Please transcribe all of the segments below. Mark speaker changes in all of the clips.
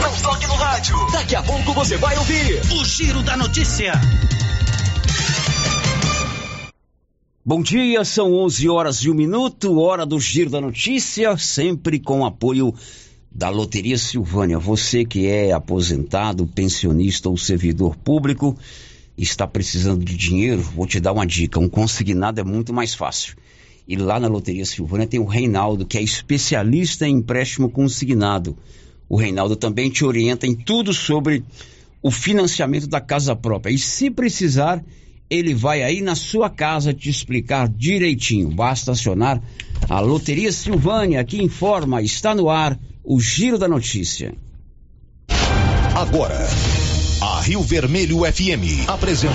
Speaker 1: Não toque no rádio. Daqui a pouco você vai ouvir o Giro da Notícia.
Speaker 2: Bom dia, são 11 horas e um minuto, hora do Giro da Notícia, sempre com apoio da Loteria Silvânia. Você que é aposentado, pensionista ou servidor público, está precisando de dinheiro, vou te dar uma dica: um consignado é muito mais fácil. E lá na Loteria Silvânia tem o Reinaldo, que é especialista em empréstimo consignado. O Reinaldo também te orienta em tudo sobre o financiamento da casa própria. E se precisar, ele vai aí na sua casa te explicar direitinho. Basta acionar a Loteria Silvânia, que informa, está no ar, o Giro da Notícia.
Speaker 3: Agora, a Rio Vermelho FM apresenta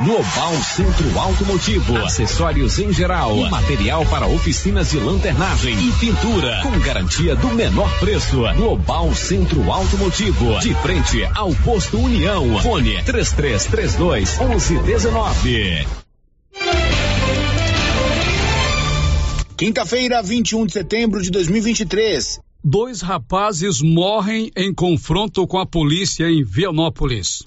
Speaker 4: Global Centro Automotivo, acessórios em geral, e material para oficinas de lanternagem e pintura, com garantia do menor preço. Global Centro Automotivo, de frente ao posto União. Fone 3332 1119.
Speaker 5: Quinta-feira, 21 de setembro de 2023.
Speaker 6: Dois rapazes morrem em confronto com a polícia em Vianópolis.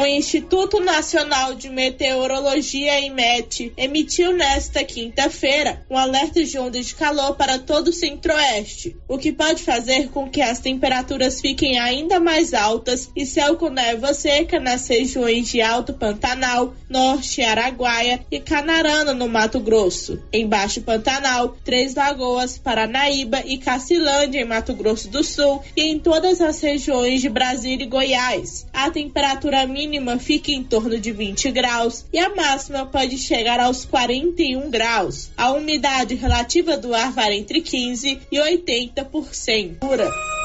Speaker 7: O Instituto Nacional de Meteorologia, IMET, emitiu nesta quinta-feira um alerta de onda de calor para todo o centro-oeste, o que pode fazer com que as temperaturas fiquem ainda mais altas e céu com névoa seca nas regiões de Alto Pantanal, Norte Araguaia e Canarana, no Mato Grosso. Em Baixo Pantanal, Três Lagoas, Paranaíba e Cacilândia, em Mato Grosso do Sul, e em todas as regiões de Brasília e Goiás. A temperatura mínima fica em torno de 20 graus e a máxima pode chegar aos 41 graus. A umidade relativa do ar varia entre 15 e 80%. Pura.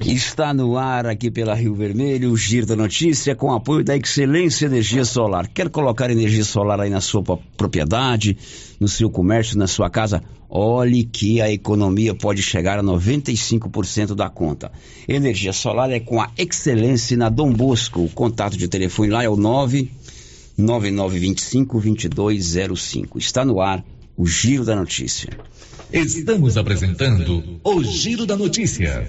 Speaker 2: Está no ar aqui pela Rio Vermelho, o Giro da Notícia, com apoio da Excelência Energia Solar. Quer colocar energia solar aí na sua propriedade, no seu comércio, na sua casa? Olhe que a economia pode chegar a 95% da conta. Energia solar é com a Excelência na Dom Bosco. O contato de telefone lá é o 9 9925 2205. Está no ar o Giro da Notícia.
Speaker 4: Estamos apresentando o Giro da Notícia.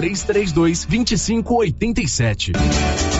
Speaker 8: 3332 2587.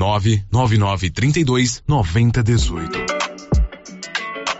Speaker 8: 99932 9018.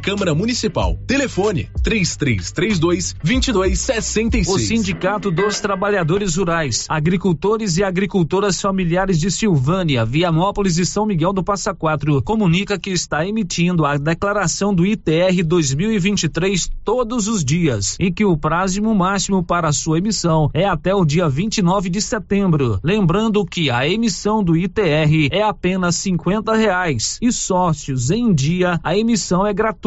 Speaker 8: Câmara Municipal. Telefone 3332 2266.
Speaker 9: O Sindicato dos Trabalhadores Rurais, Agricultores e Agricultoras Familiares de Silvânia, Vianópolis e São Miguel do Passa Quatro comunica que está emitindo a declaração do ITR 2023 todos os dias e que o prazo máximo para sua emissão é até o dia 29 de setembro. Lembrando que a emissão do ITR é apenas 50 reais e sócios em dia a emissão é gratuita.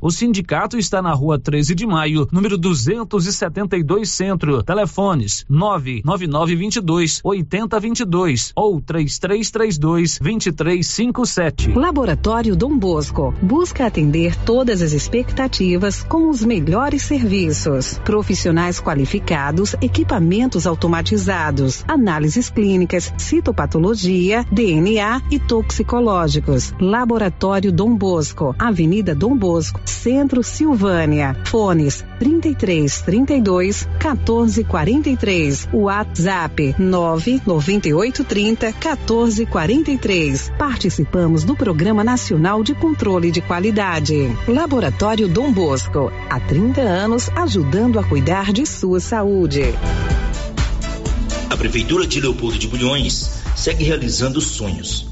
Speaker 9: O sindicato está na rua 13 de maio, número 272 Centro. Telefones 99922 8022 ou 3332 2357.
Speaker 10: Laboratório Dom Bosco busca atender todas as expectativas com os melhores serviços. Profissionais qualificados, equipamentos automatizados, análises clínicas, citopatologia, DNA e toxicológicos. Laboratório Dom Bosco, Avenida Dom Bosco, Centro Silvânia. Fones 33 32 14 43. WhatsApp 998 30 14 43. Participamos do Programa Nacional de Controle de Qualidade. Laboratório Dom Bosco, há 30 anos ajudando a cuidar de sua saúde.
Speaker 11: A Prefeitura de Leopoldo de Bulhões segue realizando sonhos.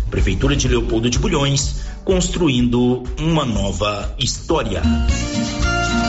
Speaker 11: Prefeitura de Leopoldo de Bulhões, construindo uma nova história.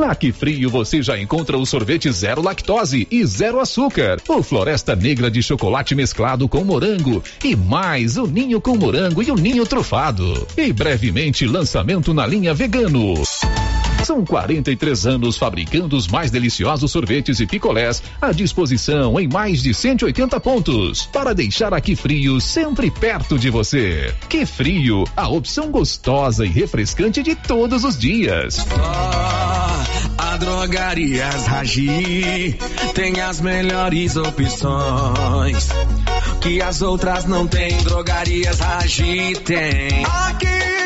Speaker 12: Na Que Frio você já encontra o sorvete zero lactose e zero açúcar, o Floresta Negra de chocolate mesclado com morango e mais o ninho com morango e o ninho trufado. E brevemente lançamento na linha vegano. São 43 anos fabricando os mais deliciosos sorvetes e picolés à disposição em mais de 180 pontos para deixar aqui frio sempre perto de você. Que frio, a opção gostosa e refrescante de todos os dias.
Speaker 4: A Drogarias Ragi tem as melhores opções que as outras não têm. Drogarias Ragi tem. Aqui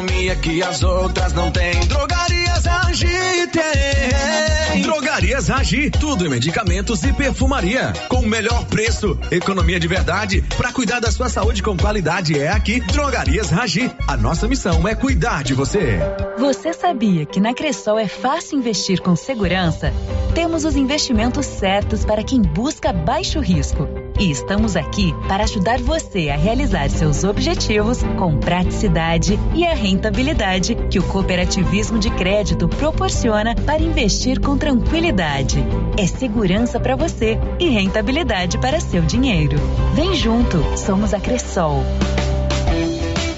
Speaker 4: Economia que as outras não têm. Drogarias Ragi tem.
Speaker 13: Drogarias Ragi, tudo em medicamentos e perfumaria. Com o melhor preço, economia de verdade. Para cuidar da sua saúde com qualidade é aqui, Drogarias Ragi. A nossa missão é cuidar de você.
Speaker 14: Você sabia que na Cressol é fácil investir com segurança? Temos os investimentos certos para quem busca baixo risco. E estamos aqui para ajudar você a realizar seus objetivos com praticidade e a rentabilidade que o cooperativismo de crédito proporciona para investir com tranquilidade. É segurança para você e rentabilidade para seu dinheiro. Vem junto, somos a Cressol.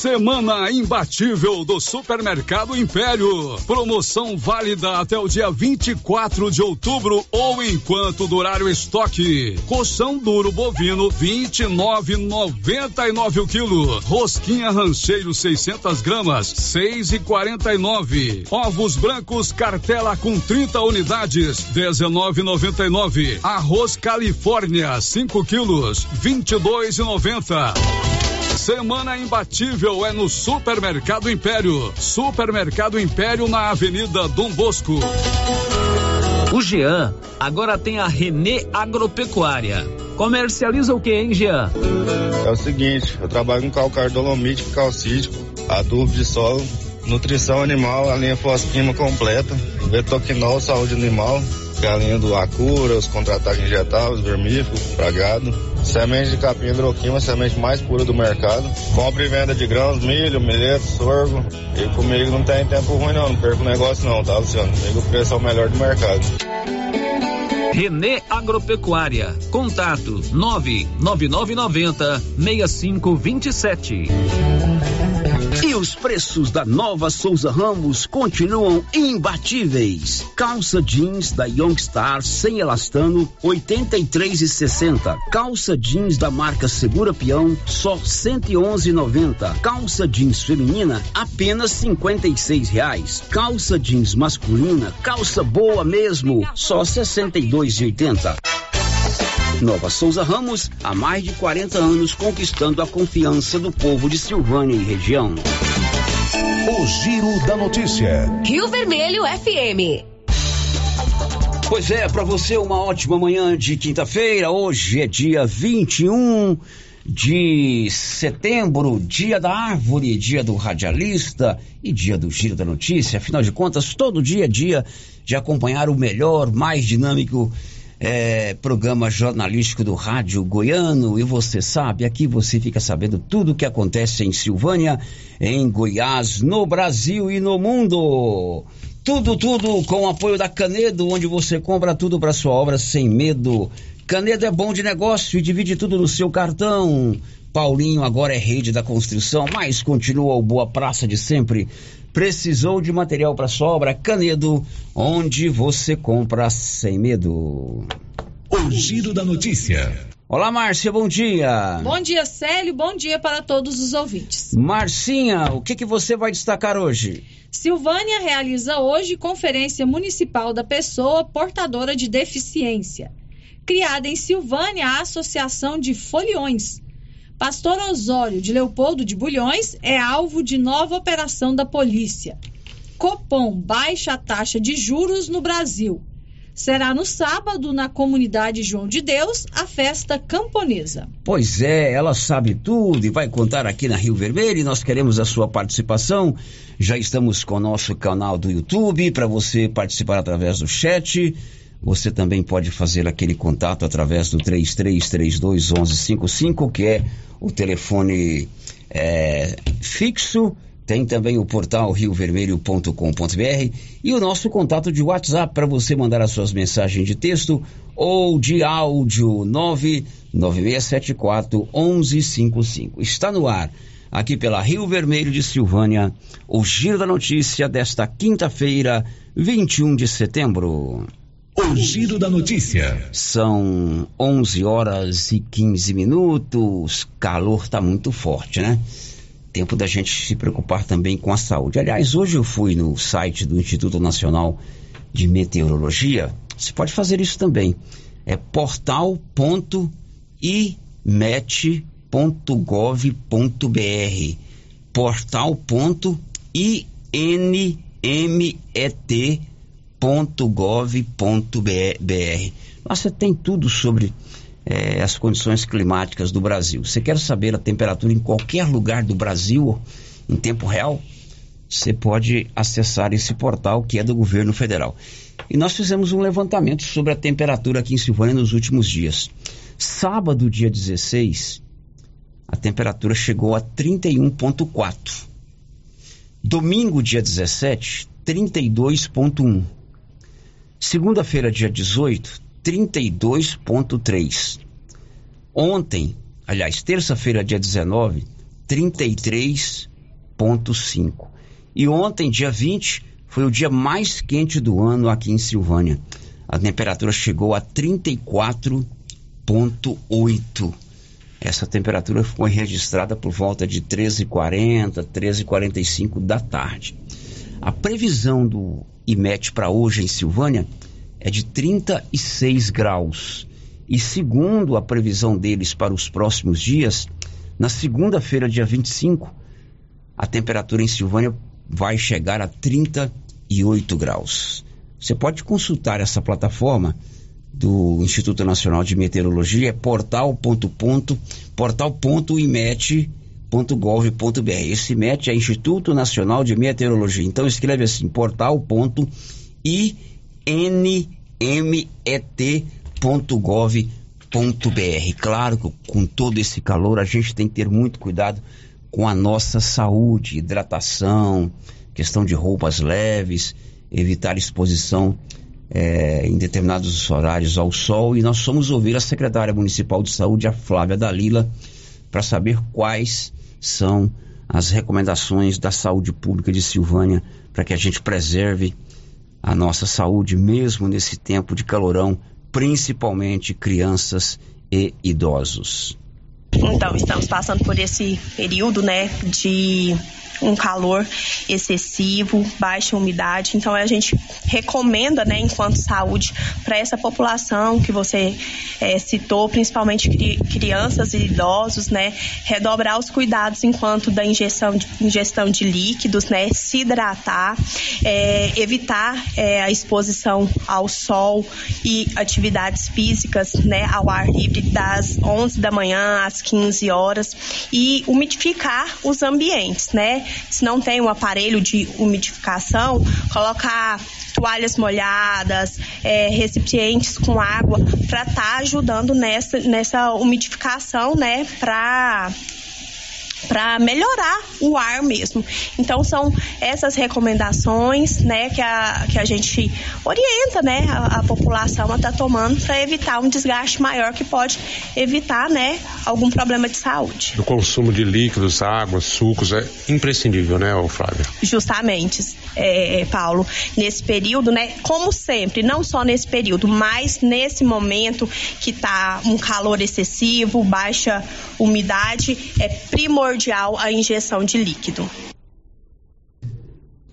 Speaker 6: Semana imbatível do Supermercado Império. Promoção válida até o dia 24 de outubro ou enquanto durar o estoque. Coção duro bovino 29,99 o quilo. Rosquinha rancheiro 600 gramas 6,49. Ovos brancos cartela com 30 unidades 19,99. Arroz Califórnia 5 quilos 22,90. Semana imbatível é no Supermercado Império. Supermercado Império na Avenida Dom Bosco.
Speaker 9: O Jean agora tem a Renê Agropecuária. Comercializa o que, hein, Jean?
Speaker 15: É o seguinte, eu trabalho com calcário dolomítico, calcítico, adubo de solo, nutrição animal, a linha fosquima completa, betoquinol, saúde animal, galinha do Acura, os contra-ataques injetáveis, vermífugo, pragado, semente de capim hidroquima, semente mais pura do mercado, compra e venda de grãos, milho, milheto, sorgo, e comigo não tem tempo ruim não, não perco negócio não, tá Luciano? Comigo o preço é o melhor do mercado.
Speaker 9: Renê Agropecuária. Contato 99990 6527.
Speaker 2: E os preços da nova Souza Ramos continuam imbatíveis. Calça jeans da Youngstar sem elastano, 83,60. Calça jeans da marca Segura Peão, só 111,90. Calça jeans feminina, apenas 56 reais. Calça jeans masculina, calça boa mesmo, só 62,80. Nova Souza Ramos, há mais de 40 anos conquistando a confiança do povo de Silvânia e região.
Speaker 12: O Giro da Notícia.
Speaker 16: Rio Vermelho FM.
Speaker 2: Pois é, para você uma ótima manhã de quinta-feira. Hoje é dia 21 de setembro, dia da árvore, dia do radialista e dia do Giro da Notícia. Afinal de contas, todo dia é dia de acompanhar o melhor, mais dinâmico é, programa jornalístico do Rádio Goiano. E você sabe, aqui você fica sabendo tudo o que acontece em Silvânia, em Goiás, no Brasil e no mundo. Tudo, tudo com o apoio da Canedo, onde você compra tudo para sua obra sem medo. Canedo é bom de negócio e divide tudo no seu cartão. Paulinho agora é rede da construção, mas continua o Boa Praça de sempre. Precisou de material para sobra? Canedo, onde você compra sem medo.
Speaker 12: O Giro da Notícia.
Speaker 2: Olá, Márcia, bom dia.
Speaker 17: Bom dia, Célio, bom dia para todos os ouvintes.
Speaker 2: Marcinha, o que, que você vai destacar hoje?
Speaker 17: Silvânia realiza hoje Conferência Municipal da Pessoa Portadora de Deficiência. Criada em Silvânia a Associação de Foliões. Pastor Osório de Leopoldo de Bulhões é alvo de nova operação da polícia. Copom baixa a taxa de juros no Brasil. Será no sábado, na comunidade João de Deus, a festa camponesa.
Speaker 2: Pois é, ela sabe tudo e vai contar aqui na Rio Vermelho e nós queremos a sua participação. Já estamos com o nosso canal do YouTube para você participar através do chat. Você também pode fazer aquele contato através do 33321155, que é o telefone é, fixo. Tem também o portal riovermelho.com.br e o nosso contato de WhatsApp para você mandar as suas mensagens de texto ou de áudio 99674 1155. Está no ar, aqui pela Rio Vermelho de Silvânia, o Giro da Notícia desta quinta-feira, 21 de setembro.
Speaker 12: O giro da notícia.
Speaker 2: São 11 horas e 15 minutos. Calor tá muito forte, né? Tempo da gente se preocupar também com a saúde. Aliás, hoje eu fui no site do Instituto Nacional de Meteorologia. Você pode fazer isso também. É portal.imet.gov.br. Portal.inmet.gov.br. Lá você tem tudo sobre eh, as condições climáticas do Brasil. Você quer saber a temperatura em qualquer lugar do Brasil em tempo real? Você pode acessar esse portal que é do governo federal. E nós fizemos um levantamento sobre a temperatura aqui em Silvânia nos últimos dias. Sábado, dia 16, a temperatura chegou a 31,4. Domingo, dia 17, 32,1. Segunda-feira, dia 18, 32,3. Ontem, aliás, terça-feira, dia 19, 33,5. E ontem, dia 20, foi o dia mais quente do ano aqui em Silvânia. A temperatura chegou a 34,8. Essa temperatura foi registrada por volta de 13h40, 13h45 da tarde. A previsão do IMET para hoje em Silvânia é de 36 graus. E segundo a previsão deles para os próximos dias, na segunda-feira, dia 25, a temperatura em Silvânia vai chegar a 38 graus. Você pode consultar essa plataforma do Instituto Nacional de Meteorologia, é portal.ponto, portal.imet.gov.br. Esse IMET é Instituto Nacional de Meteorologia. Então escreve assim, portal.inmet.gov.br. Claro que com todo esse calor a gente tem que ter muito cuidado com a nossa saúde, hidratação, questão de roupas leves, evitar exposição é, em determinados horários ao sol. E nós fomos ouvir a secretária municipal de saúde, a Flávia Dalila, para saber quais são as recomendações da saúde pública de Silvânia para que a gente preserve a nossa saúde mesmo nesse tempo de calorão, principalmente crianças e idosos.
Speaker 18: Então, estamos passando por esse período, né, de um calor excessivo, baixa umidade. Então a gente recomenda, né, enquanto saúde, para essa população que você é, citou, principalmente cri crianças e idosos, né, redobrar os cuidados enquanto da injeção de, ingestão de líquidos, né, se hidratar, é, evitar é, a exposição ao sol e atividades físicas, né, ao ar livre das 11 da manhã às 15 horas e umidificar os ambientes, né? Se não tem um aparelho de umidificação, colocar toalhas molhadas, é, recipientes com água para estar tá ajudando nessa, nessa umidificação, né? Para para melhorar o ar mesmo. Então são essas recomendações, né, que a, que a gente orienta, né, a, a população a estar tá tomando para evitar um desgaste maior que pode evitar, né, algum problema de saúde.
Speaker 19: O consumo de líquidos, água, sucos é imprescindível, né, Flávia?
Speaker 18: Justamente, é, Paulo, nesse período, né, como sempre, não só nesse período, mas nesse momento que está um calor excessivo, baixa umidade, é primordial a injeção de líquido.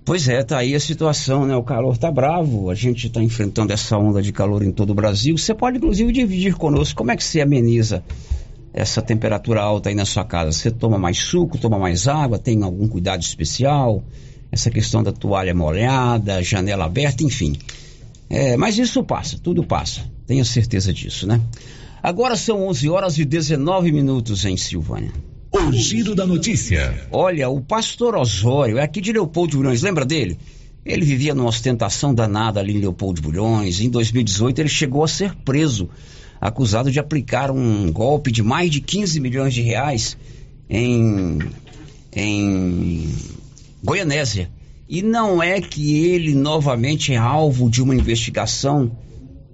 Speaker 2: Pois é, tá aí a situação, né? O calor tá bravo, a gente está enfrentando essa onda de calor em todo o Brasil. Você pode, inclusive, dividir conosco como é que você ameniza essa temperatura alta aí na sua casa. Você toma mais suco, toma mais água, tem algum cuidado especial? Essa questão da toalha molhada, janela aberta, enfim. É, mas isso passa, tudo passa. Tenha certeza disso, né? Agora são 11 horas e 19 minutos em Silvânia.
Speaker 12: O giro da notícia.
Speaker 2: Olha, o pastor Osório é aqui de Leopoldo de Bulhões, lembra dele? Ele vivia numa ostentação danada ali em Leopoldo de Bulhões. Em 2018 ele chegou a ser preso, acusado de aplicar um golpe de mais de 15 milhões de reais em, em Goianésia. E não é que ele novamente é alvo de uma investigação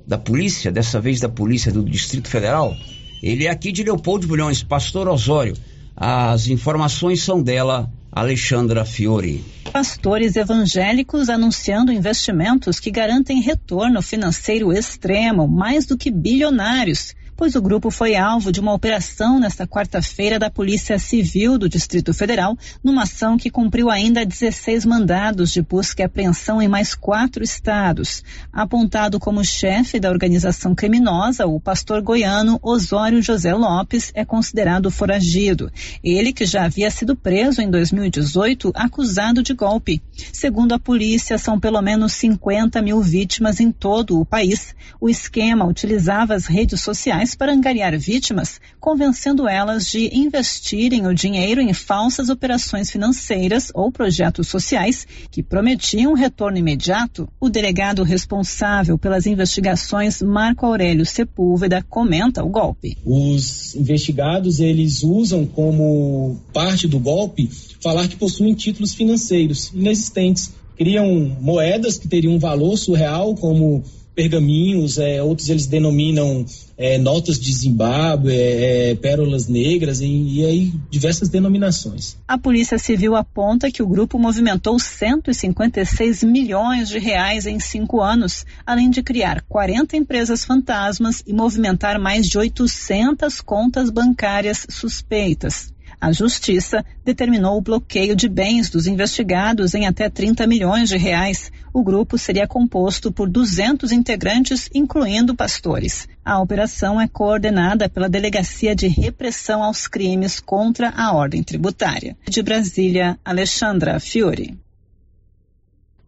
Speaker 2: da polícia, dessa vez da polícia do Distrito Federal? Ele é aqui de Leopoldo de Bulhões, pastor Osório. As informações são dela, Alexandra Fiore.
Speaker 20: Pastores evangélicos anunciando investimentos que garantem retorno financeiro extremo, mais do que bilionários pois o grupo foi alvo de uma operação nesta quarta-feira da Polícia Civil do Distrito Federal, numa ação que cumpriu ainda 16 mandados de busca e apreensão em mais quatro estados. Apontado como chefe da organização criminosa, o pastor goiano Osório José Lopes é considerado foragido. Ele que já havia sido preso em 2018, acusado de golpe. Segundo a polícia, são pelo menos 50 mil vítimas em todo o país. O esquema utilizava as redes sociais para angariar vítimas, convencendo elas de investirem o dinheiro em falsas operações financeiras ou projetos sociais que prometiam retorno imediato. O delegado responsável pelas investigações, Marco Aurélio Sepúlveda, comenta o golpe.
Speaker 21: Os investigados eles usam como parte do golpe falar que possuem títulos financeiros inexistentes, criam moedas que teriam um valor surreal como pergaminhos, é, outros eles denominam é, notas de Zimbábue, é, é pérolas negras e, e, aí diversas denominações.
Speaker 20: A Polícia Civil aponta que o grupo movimentou 156 milhões de reais em cinco anos, além de criar 40 empresas fantasmas e movimentar mais de 800 contas bancárias suspeitas. A Justiça determinou o bloqueio de bens dos investigados em até 30 milhões de reais. O grupo seria composto por 200 integrantes, incluindo pastores. A operação é coordenada pela Delegacia de Repressão aos Crimes contra a Ordem Tributária. De Brasília, Alexandra Fiore.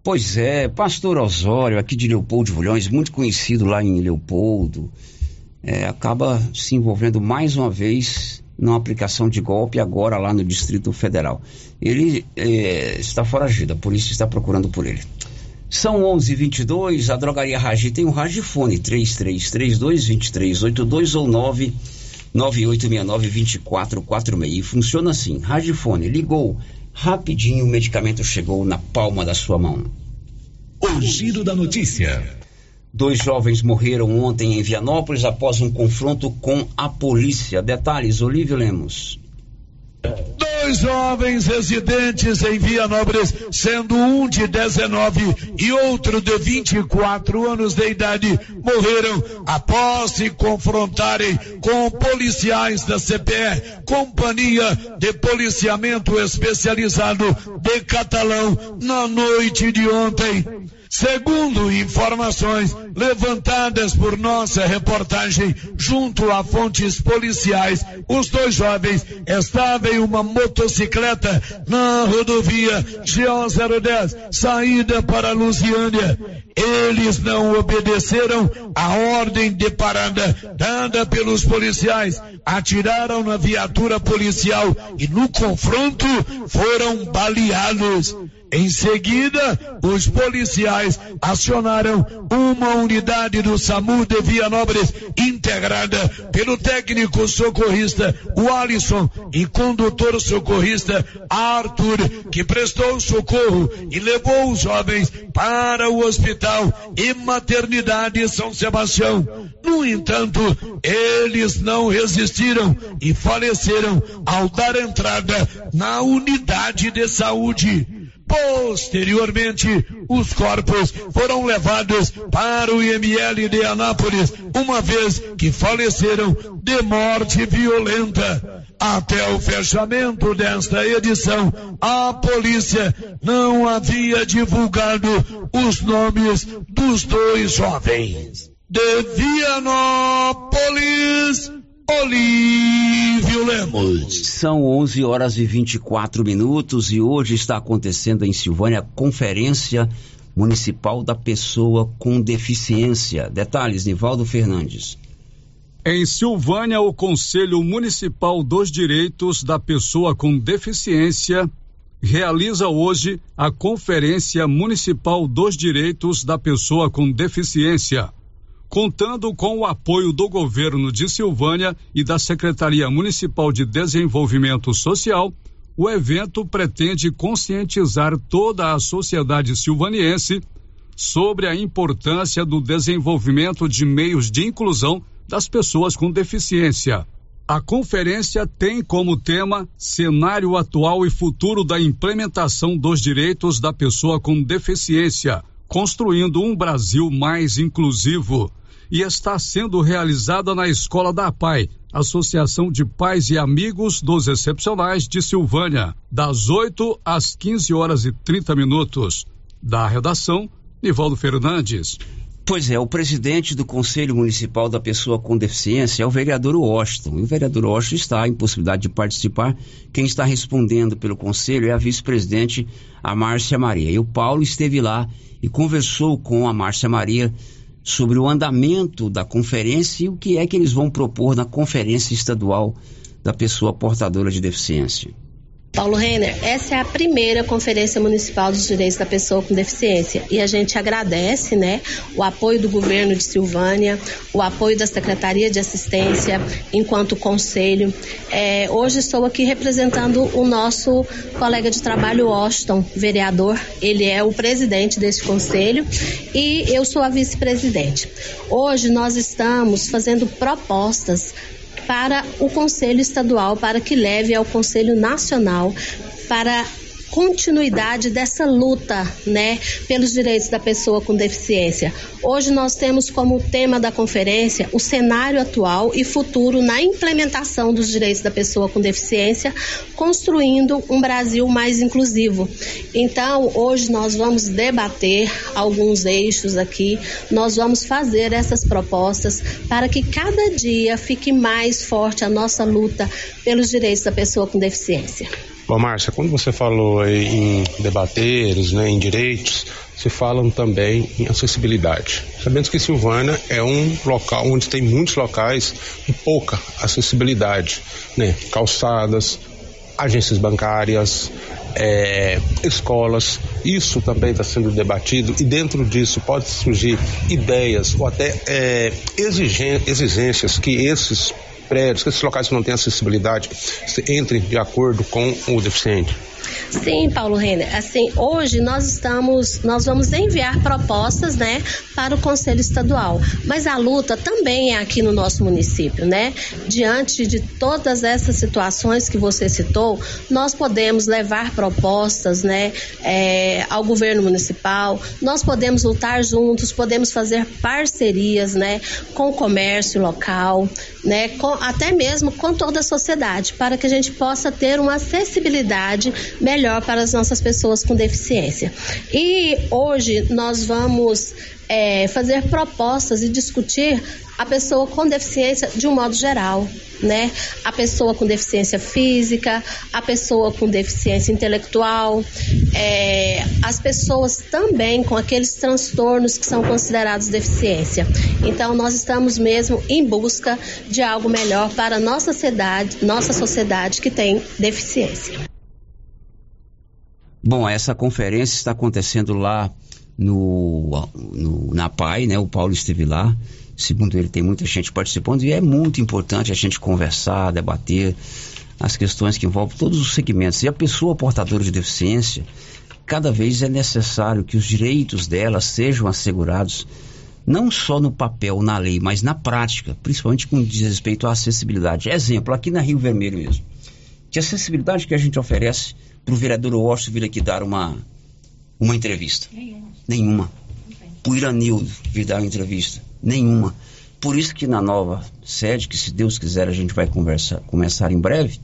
Speaker 2: Pois é, pastor Osório, aqui de Leopoldo de Vulhões, muito conhecido lá em Leopoldo, é, acaba se envolvendo mais uma vez numa aplicação de golpe agora lá no Distrito Federal. Ele é, está foragido, a polícia está procurando por ele. São 11:22. A drogaria Ragi tem um Ragifone 3332-2382 ou 99869-2446. E funciona assim: Ragifone ligou rapidinho, o medicamento chegou na palma da sua mão.
Speaker 12: O giro da notícia.
Speaker 2: Dois jovens morreram ontem em Vianópolis após um confronto com a polícia. Detalhes, Olívio Lemos.
Speaker 22: Dois jovens residentes em Vianópolis, sendo um de 19 e outro de 24 anos de idade, morreram após se confrontarem com policiais da CPE, Companhia de Policiamento Especializado de Catalão, na noite de ontem. Segundo informações levantadas por nossa reportagem junto a fontes policiais, os dois jovens estavam em uma motocicleta na rodovia GO 010, saída para Lusiânia. Eles não obedeceram a ordem de parada dada pelos policiais, atiraram na viatura policial e no confronto foram baleados. Em seguida, os policiais acionaram uma unidade do SAMU de Vianópolis, integrada pelo técnico socorrista Alisson e condutor socorrista Arthur, que prestou socorro e levou os jovens para o hospital e maternidade São Sebastião. No entanto, eles não resistiram e faleceram ao dar entrada na unidade de saúde. Posteriormente, os corpos foram levados para o IML de Anápolis, uma vez que faleceram de morte violenta. Até o fechamento desta edição, a polícia não havia divulgado os nomes dos dois jovens. De Vianópolis, Olívio Lemos.
Speaker 2: São 11 horas e 24 minutos e hoje está acontecendo em Silvânia a Conferência Municipal da Pessoa com Deficiência. Detalhes, Nivaldo Fernandes.
Speaker 23: Em Silvânia, o Conselho Municipal dos Direitos da Pessoa com Deficiência realiza hoje a Conferência Municipal dos Direitos da Pessoa com Deficiência contando com o apoio do governo de Silvânia e da Secretaria Municipal de Desenvolvimento Social, o evento pretende conscientizar toda a sociedade silvaniense sobre a importância do desenvolvimento de meios de inclusão das pessoas com deficiência. A conferência tem como tema Cenário atual e futuro da implementação dos direitos da pessoa com deficiência, construindo um Brasil mais inclusivo. E está sendo realizada na Escola da PAI, Associação de Pais e Amigos dos Excepcionais de Silvânia, das 8 às 15 horas e 30 minutos. Da redação, Nivaldo Fernandes.
Speaker 2: Pois é, o presidente do Conselho Municipal da Pessoa com Deficiência é o vereador Washington. E o vereador Washington está em possibilidade de participar. Quem está respondendo pelo conselho é a vice-presidente, a Márcia Maria. E o Paulo esteve lá e conversou com a Márcia Maria sobre o andamento da conferência e o que é que eles vão propor na Conferência Estadual da Pessoa Portadora de Deficiência.
Speaker 24: Paulo Renner, essa é a primeira Conferência Municipal dos Direitos da Pessoa com Deficiência e a gente agradece, né, o apoio do governo de Silvânia, o apoio da Secretaria de Assistência enquanto conselho. É, hoje estou aqui representando o nosso colega de trabalho, Washington, vereador. Ele é o presidente desse conselho e eu sou a vice-presidente. Hoje nós estamos fazendo propostas para o Conselho Estadual, para que leve ao Conselho Nacional para continuidade dessa luta, né, pelos direitos da pessoa com deficiência. Hoje nós temos como tema da conferência o cenário atual e futuro na implementação dos direitos da pessoa com deficiência, construindo um Brasil mais inclusivo. Então, hoje nós vamos debater alguns eixos aqui, nós vamos fazer essas propostas para que cada dia fique mais forte a nossa luta pelos direitos da pessoa com deficiência.
Speaker 19: Bom, Márcia, quando você falou em debateiros, né, em direitos, se falam também em acessibilidade. Sabendo que Silvânia é um local onde tem muitos locais e pouca acessibilidade, né? Calçadas, agências bancárias, é, escolas. Isso também está sendo debatido e dentro disso pode surgir ideias ou até é, exigências que esses prédios, que esses locais não têm acessibilidade entrem de acordo com o deficiente?
Speaker 24: Sim, Paulo Renner. Assim, hoje nós estamos, nós vamos enviar propostas, né, para o Conselho Estadual. Mas a luta também é aqui no nosso município, né? Diante de todas essas situações que você citou, nós podemos levar propostas, né, é, ao governo municipal. Nós podemos lutar juntos, podemos fazer parcerias, né, com o comércio local, né, com, até mesmo com toda a sociedade, para que a gente possa ter uma acessibilidade melhor para as nossas pessoas com deficiência. E hoje nós vamos é, fazer propostas e discutir a pessoa com deficiência de um modo geral, né? A pessoa com deficiência física, a pessoa com deficiência intelectual, é, as pessoas também com aqueles transtornos que são considerados deficiência. Então, nós estamos mesmo em busca de algo melhor para nossa sociedade, nossa sociedade que tem deficiência.
Speaker 2: Bom, essa conferência está acontecendo lá no, no, na PAI, né? O Paulo esteve lá. Segundo ele, tem muita gente participando e é muito importante a gente conversar, debater as questões que envolvem todos os segmentos. E a pessoa portadora de deficiência, cada vez é necessário que os direitos dela sejam assegurados, não só no papel, na lei, mas na prática, principalmente com diz respeito à acessibilidade. Exemplo, aqui na Rio Vermelho mesmo. Que acessibilidade que a gente oferece para o vereador Washington vir aqui dar uma, uma entrevista? Nenhuma. Nenhuma. Para o Iranildo vir dar uma entrevista? Nenhuma. Por isso que na nova sede, que se Deus quiser a gente vai conversar, começar em breve,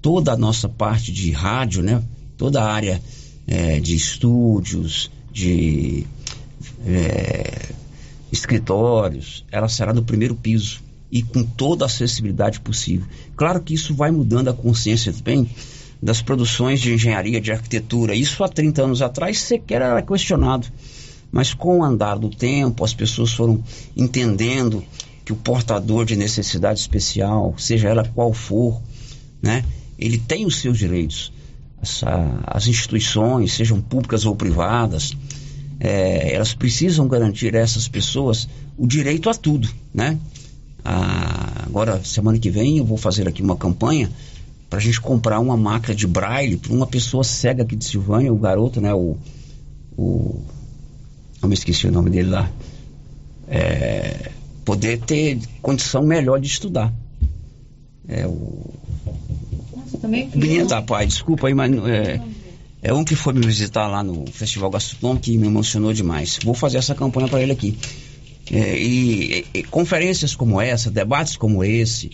Speaker 2: toda a nossa parte de rádio, né? Toda a área é, de estúdios, de é, escritórios, ela será no primeiro piso e com toda a acessibilidade possível. Claro que isso vai mudando a consciência também das produções de engenharia, de arquitetura. Isso há 30 anos atrás sequer era questionado. Mas com o andar do tempo, as pessoas foram entendendo que o portador de necessidade especial, seja ela qual for, né, ele tem os seus direitos. As, as instituições, sejam públicas ou privadas, é, elas precisam garantir a essas pessoas o direito a tudo, né? Ah, agora, semana que vem, eu vou fazer aqui uma campanha para a gente comprar uma máquina de braille para uma pessoa cega aqui de Silvânia, o garoto, né? O, o eu me esqueci o nome dele lá. É, poder ter condição melhor de estudar. É o.
Speaker 17: Nossa, também
Speaker 2: Menino da Paz, desculpa aí, mas é, é um que foi me visitar lá no Festival Gastronômico que me emocionou demais. Vou fazer essa campanha para ele aqui. É, e, e, conferências como essa, debates como esse,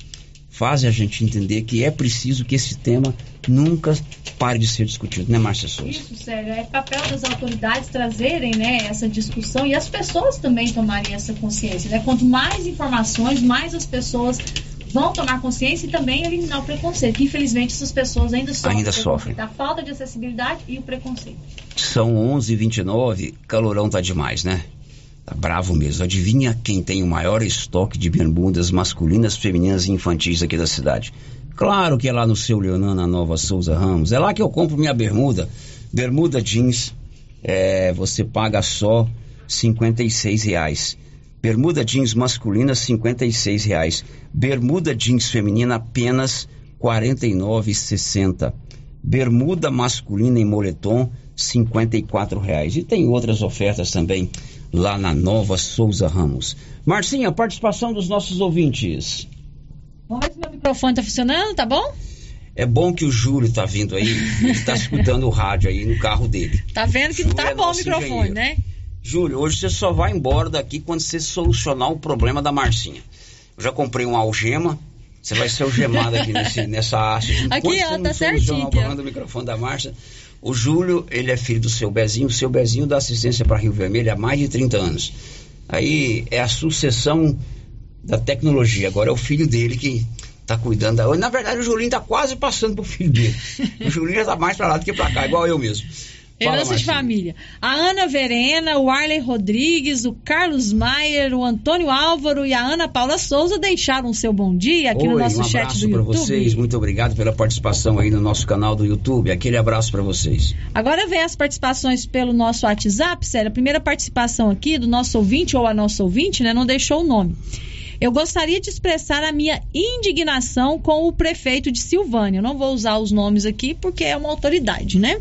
Speaker 2: fazem a gente entender que é preciso que esse tema nunca pare de ser discutido, né, Márcia Souza?
Speaker 17: Isso, Sérgio. É papel das autoridades trazerem né, essa discussão e as pessoas também tomarem essa consciência. Né? Quanto mais informações, mais as pessoas vão tomar consciência e também eliminar o preconceito. Infelizmente, essas pessoas ainda sofrem.
Speaker 2: Ainda sofrem.
Speaker 17: A falta de acessibilidade e o preconceito.
Speaker 2: São 11h29, calorão tá demais, né? Tá bravo mesmo. Adivinha quem tem o maior estoque de bermudas masculinas, femininas e infantis aqui da cidade? Claro que é lá no seu Leonan, na Nova Souza Ramos. É lá que eu compro minha bermuda. Bermuda jeans, é, você paga só 56 reais. Bermuda jeans masculina, 56 reais. Bermuda jeans feminina, apenas 49,60. Bermuda masculina em moletom, 54 reais. E tem outras ofertas também lá na Nova Souza Ramos. Marcinha, participação dos nossos ouvintes.
Speaker 17: Vamos ver se meu microfone está funcionando, tá bom?
Speaker 2: É bom que o Júlio tá vindo aí, ele está escutando o rádio aí no carro dele.
Speaker 17: Tá vendo que
Speaker 2: Júlio
Speaker 17: não tá
Speaker 2: é
Speaker 17: bom o microfone,
Speaker 2: engenheiro.
Speaker 17: né?
Speaker 2: Júlio, hoje você só vai embora daqui quando você solucionar o problema da Marcinha. Eu já comprei uma algema, você vai ser algemado aqui nesse, nessa haste.
Speaker 17: Aqui, ó, tá
Speaker 2: solucionar
Speaker 17: certinho
Speaker 2: o problema do microfone da Márcia. O Júlio, ele é filho do seu Bezinho, o seu Bezinho dá assistência para Rio Vermelho há mais de 30 anos. Aí é a sucessão da tecnologia. Agora é o filho dele que tá cuidando da. Na verdade, o Julinho tá quase passando pro filho dele. O Julinho já tá mais pra lá do que pra cá, igual eu mesmo. Fala,
Speaker 17: Herança de
Speaker 2: Marcinha.
Speaker 17: família. A Ana Verena, o Arley Rodrigues, o Carlos Maier, o Antônio Álvaro e a Ana Paula Souza deixaram o seu bom dia aqui no
Speaker 2: Oi,
Speaker 17: nosso
Speaker 2: um
Speaker 17: chat
Speaker 2: abraço
Speaker 17: do
Speaker 2: para
Speaker 17: YouTube.
Speaker 2: vocês, muito obrigado pela participação aí no nosso canal do YouTube. Aquele abraço para vocês.
Speaker 17: Agora vem as participações pelo nosso WhatsApp, sério. A primeira participação aqui do nosso ouvinte ou a nossa ouvinte, né, não deixou o nome. Eu gostaria de expressar a minha indignação com o prefeito de Silvânia. Eu não vou usar os nomes aqui porque é uma autoridade, né?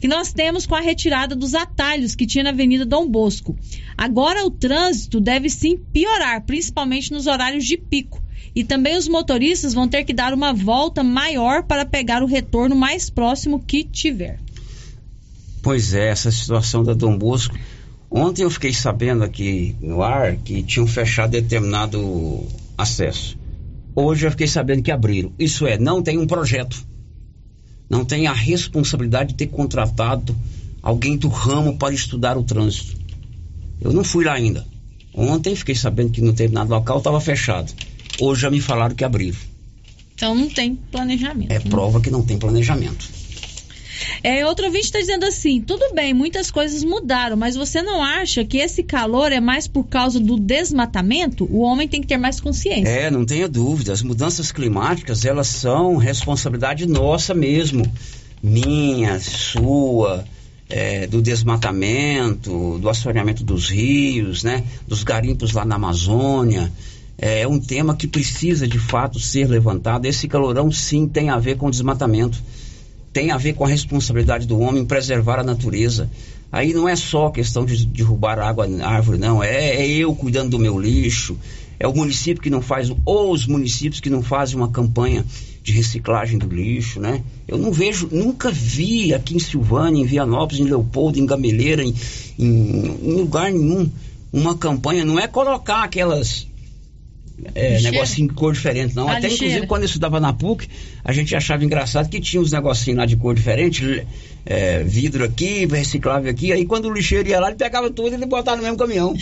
Speaker 17: Que nós temos com a retirada dos atalhos que tinha na Avenida Dom Bosco. Agora o trânsito deve sim piorar, principalmente nos horários de pico. E também os motoristas vão ter que dar uma volta maior para pegar o retorno mais próximo que tiver.
Speaker 2: Pois é, essa situação da Dom Bosco. Ontem eu fiquei sabendo aqui no ar que tinham fechado determinado acesso. Hoje eu fiquei sabendo que abriram. Isso é, não tem um projeto. Não tem a responsabilidade de ter contratado alguém do ramo para estudar o trânsito. Eu não fui lá ainda. Ontem fiquei sabendo que no determinado local estava fechado. Hoje já me falaram que abriram.
Speaker 17: Então não tem planejamento.
Speaker 2: É prova que não tem planejamento.
Speaker 17: É, outro ouvinte está dizendo assim: tudo bem, muitas coisas mudaram, mas você não acha que esse calor é mais por causa do desmatamento? O homem tem que ter mais consciência.
Speaker 2: É, não tenha dúvida. As mudanças climáticas, elas são responsabilidade nossa mesmo. Minha, sua, é, do desmatamento, do assoreamento dos rios, né? Dos garimpos lá na Amazônia. É um tema que precisa de fato ser levantado. Esse calorão sim tem a ver com desmatamento. Tem a ver com a responsabilidade do homem em preservar a natureza. Aí não é só questão de derrubar água, árvore, não. É, é eu cuidando do meu lixo. É o município que não faz, ou os municípios que não fazem uma campanha de reciclagem do lixo, né? Eu não vejo, nunca vi aqui em Silvânia, em Vianópolis, em Leopoldo, em Gameleira, em, em- em lugar nenhum, uma campanha. Não é colocar aquelas é,
Speaker 17: Lixeira.
Speaker 2: negocinho de cor diferente, não.
Speaker 17: A
Speaker 2: Até
Speaker 17: lixeira.
Speaker 2: inclusive quando eu estudava na PUC, a gente achava engraçado que tinha uns negocinhos lá de cor diferente, é, vidro aqui, reciclável aqui, aí quando o lixeiro ia lá, ele pegava tudo e ele botava no mesmo caminhão,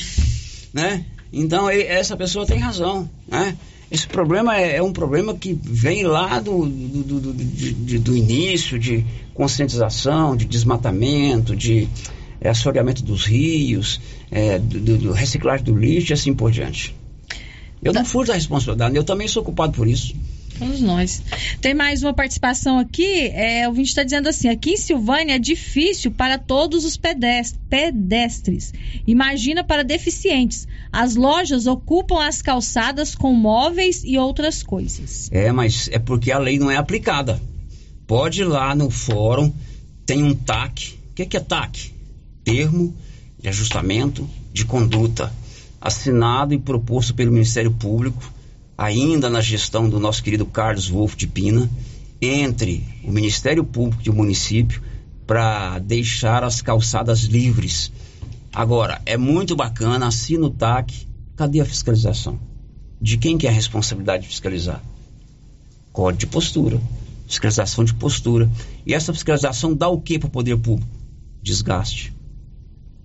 Speaker 2: né? Então, essa pessoa tem razão, né? Esse problema é, é um problema que vem lá do, do, do, do- do início, de conscientização, de desmatamento, de é, assoreamento dos rios, é, do, do- do reciclagem do lixo e assim por diante. Eu não fujo da responsabilidade, eu também sou culpado por isso.
Speaker 17: Todos nós. Tem mais uma participação aqui. É, o ouvinte está dizendo assim: aqui em Silvânia é difícil para todos os pedest- pedestres. Imagina para deficientes. As lojas ocupam as calçadas com móveis e outras coisas.
Speaker 2: É, mas é porque a lei não é aplicada. Pode ir lá no fórum, tem um TAC. O que, que é TAC? Termo de ajustamento de conduta, assinado e proposto pelo Ministério Público ainda na gestão do nosso querido Carlos Wolff de Pina, entre o Ministério Público e o município para deixar as calçadas livres. Agora, é muito bacana, assina o TAC, cadê a fiscalização? De quem que é a responsabilidade de fiscalizar? Código de postura, fiscalização de postura. E essa fiscalização dá o que para o poder público? Desgaste.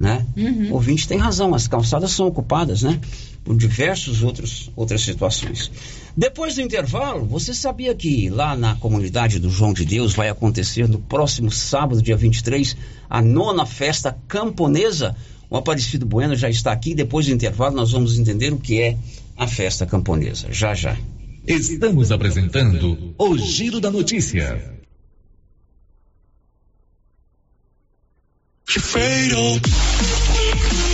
Speaker 2: Né? Uhum. O ouvinte tem razão, as calçadas são ocupadas, né? Por diversas outros, outras situações. Depois do intervalo, você sabia que lá na comunidade do João de Deus vai acontecer no próximo sábado, dia 23, a nona festa camponesa? O Aparecido Bueno já está aqui. Depois do intervalo, nós vamos entender o que é a festa camponesa. Já, já.
Speaker 12: Estamos apresentando o Giro da Notícia. fatal.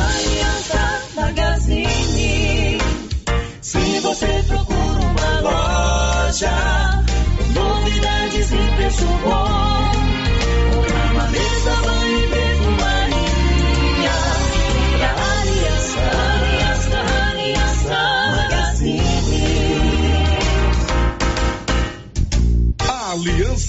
Speaker 25: Aliança Magazine. Se você procura uma loja, novidades e preço bom, cama, mesa,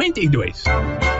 Speaker 26: 52.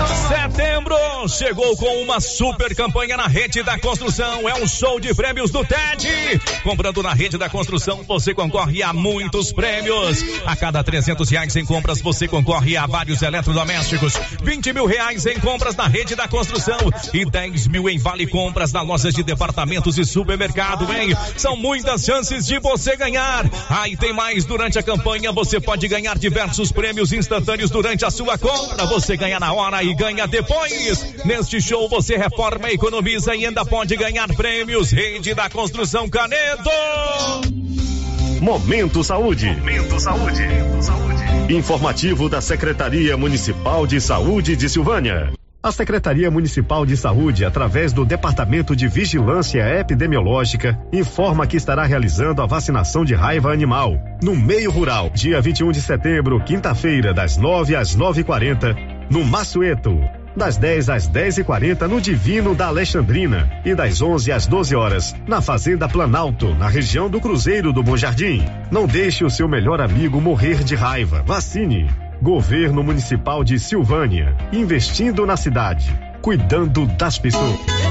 Speaker 27: Setembro chegou com uma super campanha na rede da construção. É um show de prêmios do TED. Comprando na rede da construção, você concorre a muitos prêmios. A cada trezentos reais em compras, você concorre a vários eletrodomésticos. 20 mil reais em compras na rede da construção e 10 mil em vale compras na lojas de departamentos e supermercado, hein? São muitas chances de você ganhar. Ah, tem mais durante a campanha, você pode ganhar diversos prêmios instantâneos durante a sua compra. Você ganha na hora e ganha depois. Neste show você reforma, economiza e ainda pode ganhar prêmios. Rede da Construção Canedo.
Speaker 28: Momento Saúde. Momento Saúde. Informativo da Secretaria Municipal de Saúde de Silvânia. A Secretaria Municipal de Saúde, através do Departamento de Vigilância Epidemiológica, informa que estará realizando a vacinação de raiva animal no meio rural, dia 21 de setembro, quinta-feira, das 9 às 9h40, no Massueto das 10 às 10 e 40 no Divino da Alexandrina e das 11 às 12 horas na Fazenda Planalto, na região do Cruzeiro do Bom Jardim. Não deixe o seu melhor amigo morrer de raiva. Vacine. Governo Municipal de Silvânia, investindo na cidade, cuidando das pessoas.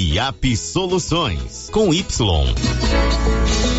Speaker 29: IAP Soluções com Y.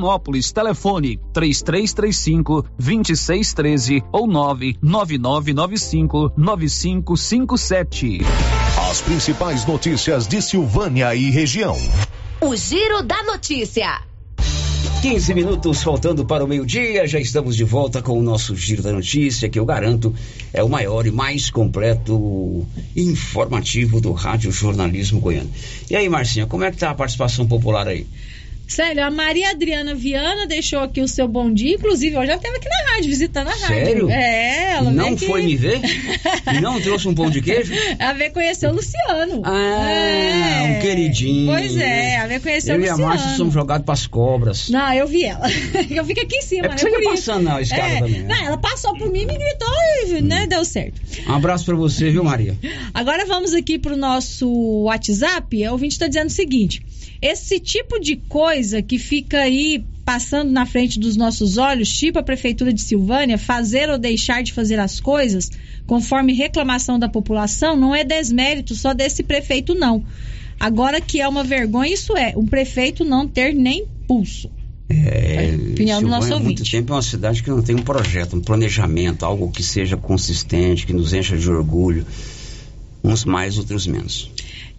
Speaker 9: Vianópolis. Telefone 3335 2613 ou 99995 9557.
Speaker 12: As principais notícias de Silvânia e região.
Speaker 30: O Giro da Notícia.
Speaker 2: 15 minutos faltando para o meio-dia, já estamos de volta com o nosso Giro da Notícia, que eu garanto é o maior e mais completo informativo do Rádio Jornalismo Goiano. E aí, Marcinha, como é que tá a participação popular aí?
Speaker 17: Sério, a Maria Adriana Viana deixou aqui o seu bom dia. Inclusive, eu já esteve aqui na rádio, visitando a rádio.
Speaker 2: Sério?
Speaker 17: É, ela
Speaker 2: Não foi me ver? E não trouxe um pão de queijo?
Speaker 17: Ela veio conhecer o Luciano.
Speaker 2: Ah,
Speaker 17: É.
Speaker 2: um queridinho.
Speaker 17: Pois é, ela veio conhecer
Speaker 2: Eu
Speaker 17: o
Speaker 2: e a
Speaker 17: Luciano.
Speaker 2: Márcia somos jogados pras cobras.
Speaker 17: Não, eu vi ela. Eu fico aqui em cima.
Speaker 2: É porque você ia passando na escada
Speaker 17: É.
Speaker 2: também, né?
Speaker 17: Não, ela passou por mim, me gritou e né, deu certo.
Speaker 2: Um abraço pra você, viu, Maria?
Speaker 17: Agora vamos aqui pro nosso WhatsApp. O ouvinte está dizendo o seguinte: esse tipo de coisa que fica aí passando na frente dos nossos olhos, tipo a Prefeitura de Silvânia, fazer ou deixar de fazer as coisas, conforme reclamação da população, não é desmérito só desse prefeito, não. Agora que é uma vergonha, isso é, um prefeito não ter nem pulso.
Speaker 2: É,
Speaker 17: Opinião do
Speaker 2: Silvânia,
Speaker 17: nosso
Speaker 2: muito tempo é uma cidade que não tem um projeto, um planejamento, algo que seja consistente, que nos encha de orgulho. Uns mais, outros menos.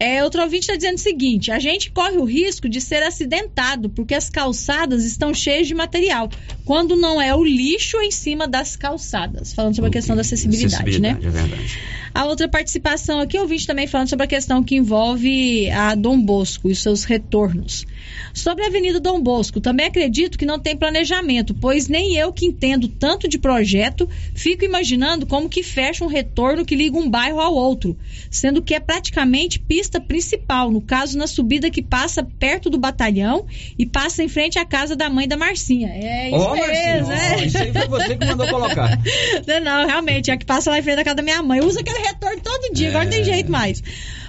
Speaker 17: É, outro ouvinte está dizendo o seguinte: a gente corre o risco de ser acidentado porque as calçadas estão cheias de material, quando não é o lixo em cima das calçadas. Falando sobre a questão da acessibilidade, né?
Speaker 2: É verdade.
Speaker 17: A outra participação aqui, ouvinte também falando sobre a questão que envolve a Dom Bosco e seus retornos. Sobre a Avenida Dom Bosco, também acredito que não tem planejamento, pois nem eu que entendo tanto de projeto, fico imaginando como que fecha um retorno que liga um bairro ao outro, sendo que é praticamente pista principal, no caso na subida que passa perto do batalhão e passa em frente à casa da mãe da Marcinha. É isso
Speaker 2: Ó, Marcinha,
Speaker 17: mesmo,
Speaker 2: ó,
Speaker 17: é.
Speaker 2: isso aí foi você que mandou colocar.
Speaker 17: Não, não, realmente, é a que passa lá em frente da casa da minha mãe. Usa aquele retorno todo dia, agora não tem
Speaker 2: É.
Speaker 17: jeito mais.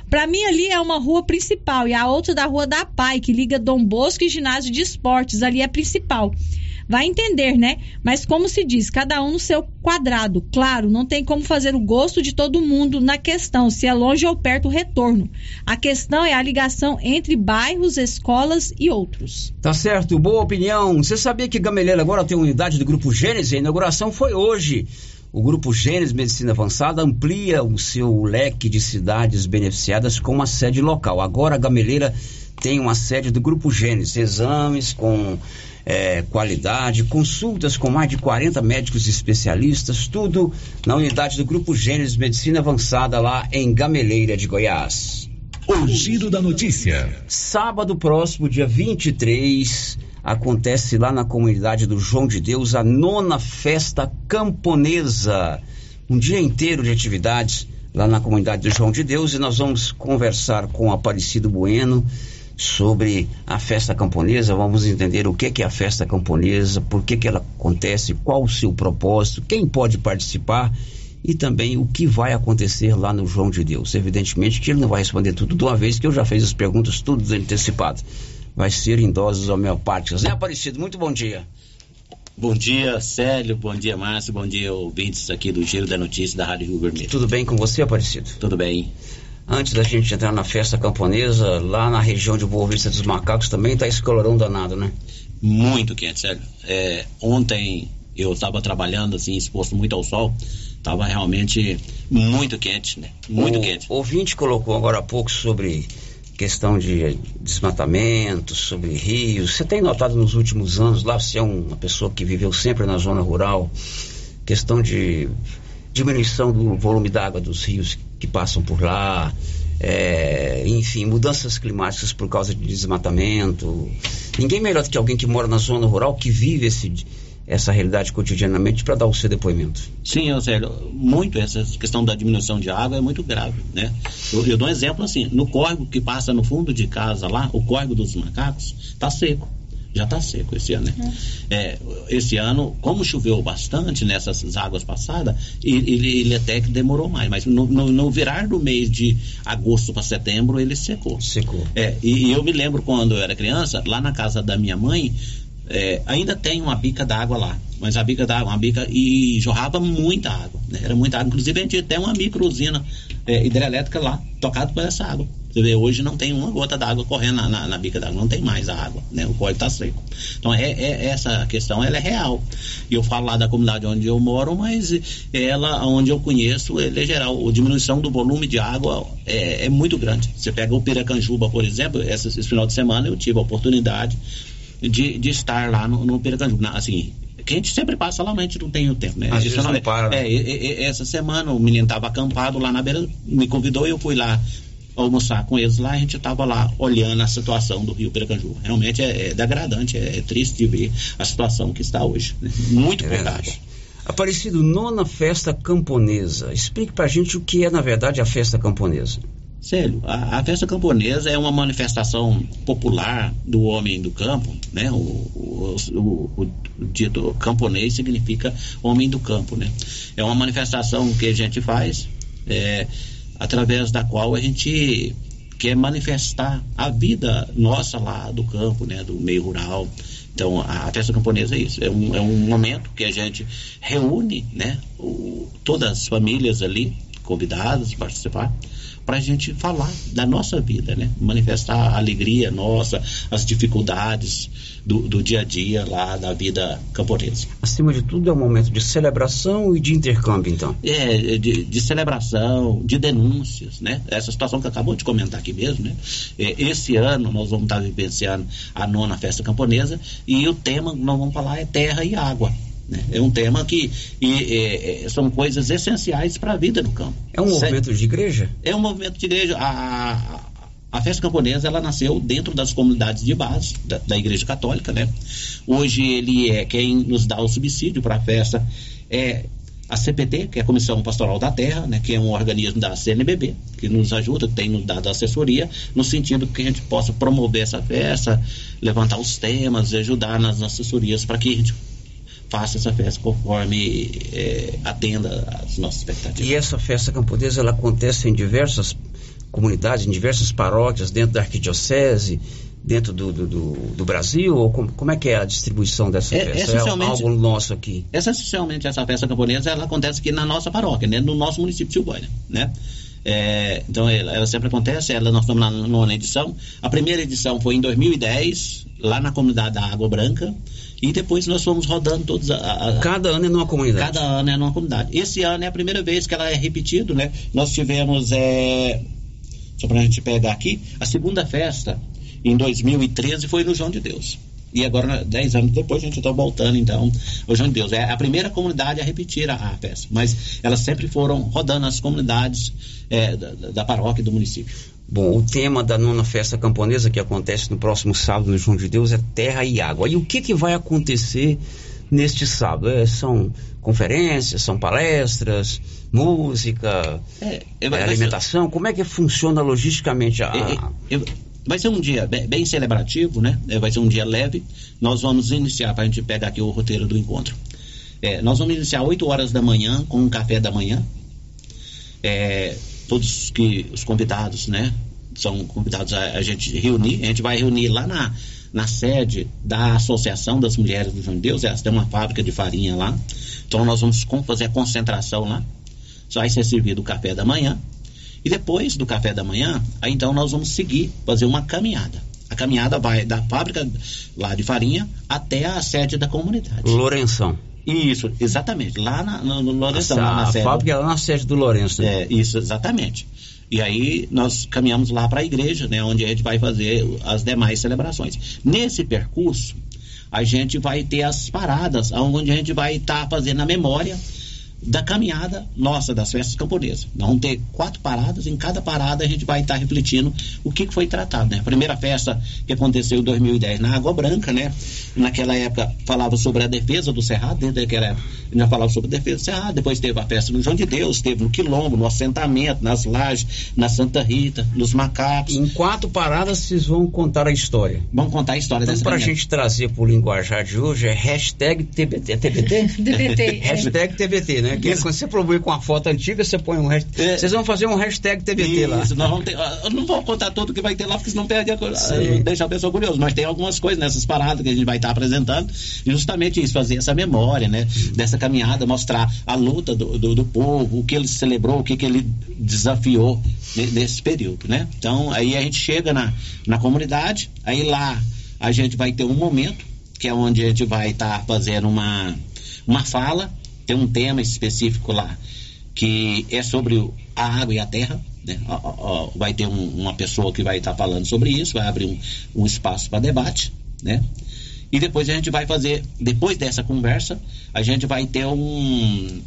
Speaker 17: Pra mim, ali é uma rua principal e a outra da Rua da Pai, que liga Dom Bosco e ginásio de esportes. Ali é principal. Vai entender, né? Mas como se diz, cada um no seu quadrado. Claro, não tem como fazer o gosto de todo mundo na questão, se é longe ou perto o retorno. A questão é a ligação entre bairros, escolas e outros.
Speaker 2: Tá certo, boa opinião. Você sabia que Gameleira agora tem unidade do Grupo Gênesis? A inauguração foi hoje. O Grupo Gênesis Medicina Avançada amplia o seu leque de cidades beneficiadas com uma sede local. Agora a Gameleira tem uma sede do Grupo Gênesis, exames com eh, qualidade, consultas com mais de 40 médicos especialistas, tudo na unidade do Grupo Gênesis Medicina Avançada lá em Gameleira de Goiás.
Speaker 12: O Giro da Notícia.
Speaker 2: Sábado próximo, dia 23, acontece lá na comunidade do João de Deus a nona festa camponesa. Um dia inteiro de atividades lá na comunidade do João de Deus e nós vamos conversar com Aparecido Bueno sobre a festa camponesa, vamos entender o que é a festa camponesa, por que que ela acontece, qual o seu propósito, quem pode participar e também o que vai acontecer lá no João de Deus. Evidentemente que ele não vai responder tudo de uma vez, que eu já fiz as perguntas tudo antecipado. Vai ser em doses homeopáticas. Né, Aparecido? Muito bom dia.
Speaker 31: Bom dia, Célio. Bom dia, Márcio. Bom dia, ouvintes aqui do Giro da Notícia da Rádio Rio Vermelho.
Speaker 2: Tudo bem com você, Aparecido?
Speaker 31: Tudo bem.
Speaker 2: Antes da gente entrar na festa camponesa, lá na região de Boa Vista dos Macacos também tá esse calorão danado, né?
Speaker 31: Muito quente, Célio. É, ontem eu estava trabalhando, assim, exposto muito ao sol. Tava realmente muito quente, né? Muito
Speaker 2: o
Speaker 31: quente.
Speaker 2: ouvinte colocou agora há pouco sobre questão de desmatamento, sobre rios. Você tem notado nos últimos anos, lá você é uma pessoa que viveu sempre na zona rural, questão de diminuição do volume d'água dos rios que passam por lá, é, enfim, mudanças climáticas por causa de desmatamento. Ninguém melhor do que alguém que mora na zona rural, que vive esse, essa realidade cotidianamente para dar o seu depoimento.
Speaker 31: Sim, Eusélio, muito essa questão da diminuição de água é muito grave, né? Eu, eu dou um exemplo assim, no córrego que passa no fundo de casa lá, o córrego dos macacos, está seco já está seco esse ano, né? É, esse ano, como choveu bastante nessas águas passadas, ele, ele até que demorou mais, mas no, no, no virar do mês de agosto para setembro ele secou.
Speaker 2: Secou.
Speaker 31: É, e, e, eu me lembro quando eu era criança, lá na casa da minha mãe, é, ainda tem uma bica d'água lá, mas a bica d'água, uma bica e jorrava muita água, né? Era muita água. Inclusive a gente tem uma micro usina é, hidrelétrica lá, tocada por essa água. Você vê, hoje não tem uma gota d'água correndo na, na, na bica d'água, não tem mais a água, né? O córrego está seco. Então, é, é, essa questão, ela é real. E eu falo lá da comunidade onde eu moro, mas ela, onde eu conheço, ele é geral. A diminuição do volume de água é, é muito grande. Você pega o Piracanjuba, por exemplo, esse, esse final de semana eu tive a oportunidade de, de estar lá no, no Piracanjuba. Assim, que a gente sempre passa lá, mas a gente não tem o tempo, né?
Speaker 2: Às vezes não, para,
Speaker 31: né? é, essa semana o menino estava acampado lá na beira, me convidou e eu fui lá almoçar com eles lá, a gente estava lá olhando a situação do Rio Piracanju. Realmente é, é degradante, é, é, triste de ver a situação que está hoje. Né? Muito é água.
Speaker 2: Aparecido, nona festa camponesa. Explique pra gente o que é, na verdade, a festa camponesa.
Speaker 31: Sério, a, a, festa camponesa é uma manifestação popular do homem do campo, né? O, o, o, o, dito camponês significa homem do campo, né? É uma manifestação que a gente faz é, através da qual a gente quer manifestar a vida nossa lá do campo, né? Do meio rural. Então, a festa camponesa é isso. É um, é um momento que a gente reúne, né? todas as famílias ali convidadas a participar para a gente falar da nossa vida, né? Manifestar a alegria nossa, as dificuldades do, do dia a dia lá da vida camponesa.
Speaker 2: Acima de tudo é um momento de celebração e de intercâmbio, então.
Speaker 31: É, de, de celebração, de denúncias, né? Essa situação que acabou de comentar aqui mesmo, né? É, esse ano nós vamos estar vivenciando a nona festa camponesa e o tema que nós vamos falar é terra e água. Né? É um tema que e, e, são coisas essenciais para a vida do campo.
Speaker 2: É um movimento de igreja?
Speaker 31: É um movimento de igreja. A, a, a festa camponesa ela nasceu dentro das comunidades de base da, da, Igreja Católica, né? Hoje ele é quem nos dá o subsídio para a festa é a CPT, que é a Comissão Pastoral da Terra, né, que é um organismo da CNBB, que nos ajuda, tem nos dado assessoria, no sentido que a gente possa promover essa festa, levantar os temas, ajudar nas assessorias para que a gente faça essa festa conforme é, atenda às nossas expectativas.
Speaker 2: E essa festa camponesa ela acontece em diversas comunidades, em diversas paróquias dentro da arquidiocese, dentro do, do, do, do Brasil? Ou como, como, é que é a distribuição dessa é, festa? É algo nosso aqui?
Speaker 31: Essencialmente essa festa camponesa ela acontece aqui na nossa paróquia, né, no nosso município de Silvânia, né? É, então ela, ela, sempre acontece, ela, nós estamos na nona edição. A primeira edição foi em 2010, lá na comunidade da Água Branca. E depois nós fomos rodando todos. A, a,
Speaker 2: cada ano é numa comunidade.
Speaker 31: Cada ano é numa comunidade. Esse ano é a primeira vez que ela é repetido, né? Nós tivemos, é, só para a gente pegar aqui, a segunda festa em 2013 foi no João de Deus. E agora, dez anos depois, a gente está voltando, então, o João de Deus. É a primeira comunidade a repetir a, a festa, mas elas sempre foram rodando as comunidades é, da, da paróquia e do município.
Speaker 2: Bom, o tema da nona festa camponesa que acontece no próximo sábado no João de Deus é terra e água. E o que, que vai acontecer neste sábado? É, são conferências, são palestras, música, é, é, alimentação? Ser... Como é que funciona logisticamente a...
Speaker 31: vai ser um dia bem, bem celebrativo, né? É, vai ser um dia leve. Nós vamos iniciar, para a gente pegar aqui o roteiro do encontro. É, nós vamos iniciar 8 horas da manhã com um café da manhã. É, todos que os convidados, né, são convidados a, a, gente reunir. A gente vai reunir lá na, na sede da Associação das Mulheres do João de Deus. Elas têm uma fábrica de farinha lá. Então nós vamos fazer a concentração lá. Só vai ser servido o café da manhã. E depois do café da manhã, aí então nós vamos seguir, fazer uma caminhada. A caminhada vai da fábrica lá de farinha até a sede da comunidade.
Speaker 2: Lourenção.
Speaker 31: Isso, exatamente. Lá na, no, no Lourenço,
Speaker 2: lá na a sede. fábrica é lá na sede do Lourenço.
Speaker 31: Né? É, isso, exatamente. E aí nós caminhamos lá para a igreja, né, onde a gente vai fazer as demais celebrações. Nesse percurso, a gente vai ter as paradas, onde a gente vai estar tá fazendo a memória da caminhada nossa das festas camponesas. Nós vamos ter quatro paradas, em cada parada a gente vai estar refletindo o que, foi tratado, né? A primeira festa que aconteceu em 2010 na Água Branca, né? Naquela época falava sobre a defesa do Cerrado, desde aquela época a gente já falava sobre a defesa do Cerrado, depois teve a festa no João de Deus, teve no Quilombo, no assentamento, nas lajes, na Santa Rita, nos macacos.
Speaker 2: Em quatro paradas vocês vão contar a história.
Speaker 31: Vamos contar a história
Speaker 2: então,
Speaker 31: dessa
Speaker 2: pra
Speaker 31: caminhada.
Speaker 2: gente trazer pro linguajar de hoje é hashtag TBT. É TBT?
Speaker 17: TBT,
Speaker 2: hashtag TBT, né? Que quando você publica uma foto antiga, você põe um hashtag. Vocês vão fazer um hashtag TBT lá.
Speaker 31: Isso, nós vamos ter, eu não vou contar tudo que vai ter lá, porque senão perde a coisa, deixa a pessoa curiosa. Mas tem algumas coisas nessas paradas que a gente vai estar apresentando, e justamente isso, fazer essa memória, né? Dessa caminhada, mostrar a luta do, do, do povo, o que ele celebrou, o que, que ele desafiou ne- nesse período, né? Então, aí a gente chega na, na comunidade, aí lá a gente vai ter um momento, que é onde a gente vai estar fazendo uma, uma fala, tem um tema específico lá, que é sobre a água e a terra. Né? Vai ter um- uma pessoa que vai estar falando sobre isso, vai abrir um, um espaço para debate, né? E depois a gente vai fazer, depois dessa conversa, a gente vai ter um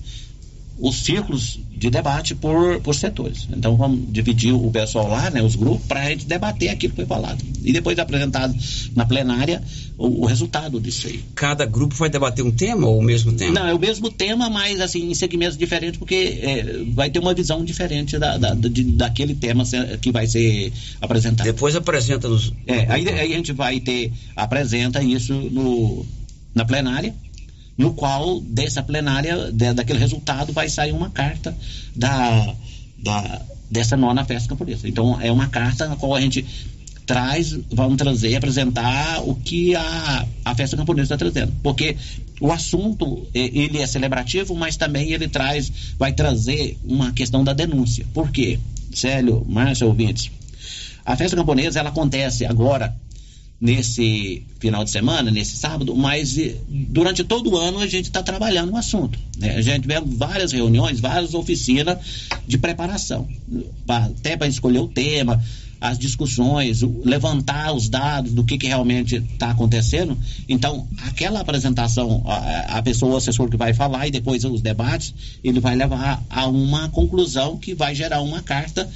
Speaker 31: os círculos de debate por, por setores. Então vamos dividir o pessoal lá, né, os grupos, para a gente debater aquilo que foi falado. E depois apresentado na plenária o, o resultado disso aí.
Speaker 2: Cada grupo vai debater um tema ou o mesmo tema?
Speaker 31: Não, é o mesmo tema, mas assim, em segmentos diferentes, porque é, vai ter uma visão diferente da, da- de- daquele tema que vai ser apresentado.
Speaker 2: Depois apresenta nos.
Speaker 31: É, aí, aí a gente vai ter, apresenta isso no, na plenária, no qual dessa plenária, de- daquele resultado, vai sair uma carta da, da, dessa nona festa camponesa. Então é uma carta na qual a gente traz, vamos trazer, apresentar o que a, a festa camponesa está trazendo. Porque o assunto, ele é celebrativo, mas também ele traz, vai trazer uma questão da denúncia. Por quê? Célio, Márcio, ouvintes, a festa camponesa, ela acontece agora, nesse final de semana, nesse sábado, mas eh, durante todo o ano a gente está trabalhando o assunto. né? A gente tivemos várias reuniões, várias oficinas de preparação, até para escolher o tema, as discussões, levantar os dados do que, que realmente está acontecendo. Então, aquela apresentação, a, a pessoa, o assessor que vai falar e depois os debates, ele vai levar a uma conclusão que vai gerar uma carta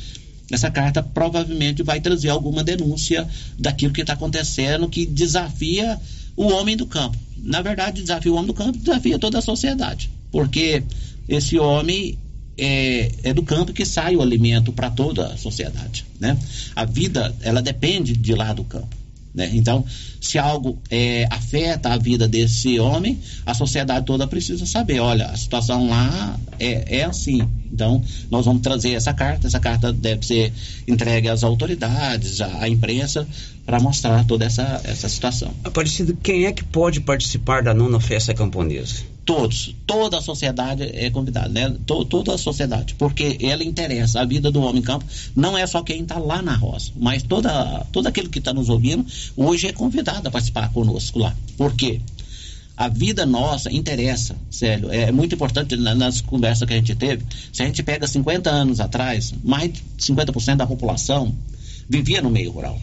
Speaker 31: essa carta provavelmente vai trazer alguma denúncia daquilo que está acontecendo que desafia o homem do campo. Na verdade, desafia o homem do campo, desafia toda a sociedade, porque esse homem é, é do campo que sai o alimento para toda a sociedade, né? A vida ela depende de lá do campo. Né? Então, se algo é, afeta a vida desse homem, a sociedade toda precisa saber: olha, a situação lá é, é assim. Então, nós vamos trazer essa carta. Essa carta deve ser entregue às autoridades, à, à imprensa, para mostrar toda essa, essa situação.
Speaker 2: Aparecido, quem é que pode participar da nona festa camponesa?
Speaker 31: Todos, toda a sociedade é convidada, né? To- toda a sociedade, porque ela interessa a vida do homem em campo. Não é só quem está lá na roça, mas toda, todo aquele que está nos ouvindo hoje é convidado a participar conosco lá. Por quê? A vida nossa interessa, sério. É muito importante na- nas conversas que a gente teve. Se a gente pega 50 anos atrás, mais de 50% da população vivia no meio rural.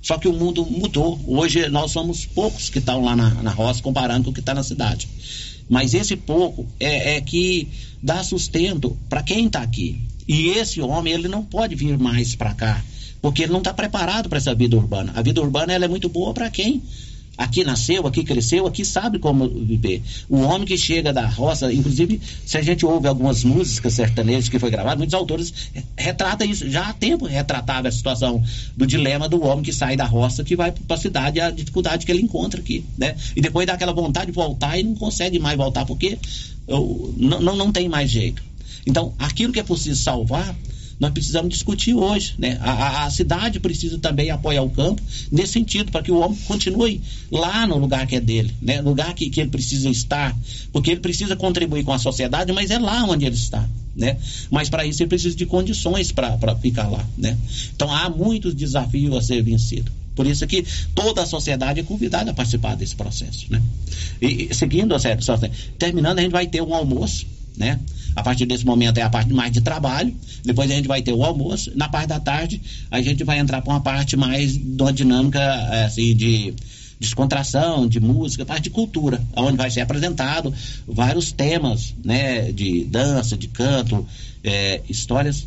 Speaker 31: Só que o mundo mudou. Hoje nós somos poucos que estão lá na, na roça comparando com o que está na cidade. Mas esse pouco é, é que dá sustento para quem está aqui. E esse homem ele não pode vir mais para cá, porque ele não está preparado para essa vida urbana. A vida urbana ela é muito boa para quem aqui nasceu, aqui cresceu, aqui sabe como viver. O homem que chega da roça, inclusive, se a gente ouve algumas músicas sertanejas que foi gravado, muitos autores retratam isso. Já há tempo retratava a situação do dilema do homem que sai da roça, que vai para a cidade, a dificuldade que ele encontra aqui, né? E depois dá aquela vontade de voltar e não consegue mais voltar, porque não, não, não tem mais jeito. Então, aquilo que é possível salvar, nós precisamos discutir hoje. Né? A, a- cidade precisa também apoiar o campo nesse sentido, para que o homem continue lá no lugar que é dele, né? no lugar que, que ele precisa estar, porque ele precisa contribuir com a sociedade, mas é lá onde ele está. Né? Mas para isso ele precisa de condições para ficar lá. Né? Então há muitos desafios a ser vencidos. Por isso que toda a sociedade é convidada a participar desse processo. Né? E seguindo a terminando, a gente vai ter um almoço, né? A partir desse momento é a parte mais de trabalho, depois a gente vai ter o almoço, na parte da tarde a gente vai entrar para uma parte mais de uma dinâmica eh, assim, de, descontração, de música, parte de cultura, onde vai ser apresentado vários temas, né, de dança, de canto, é, histórias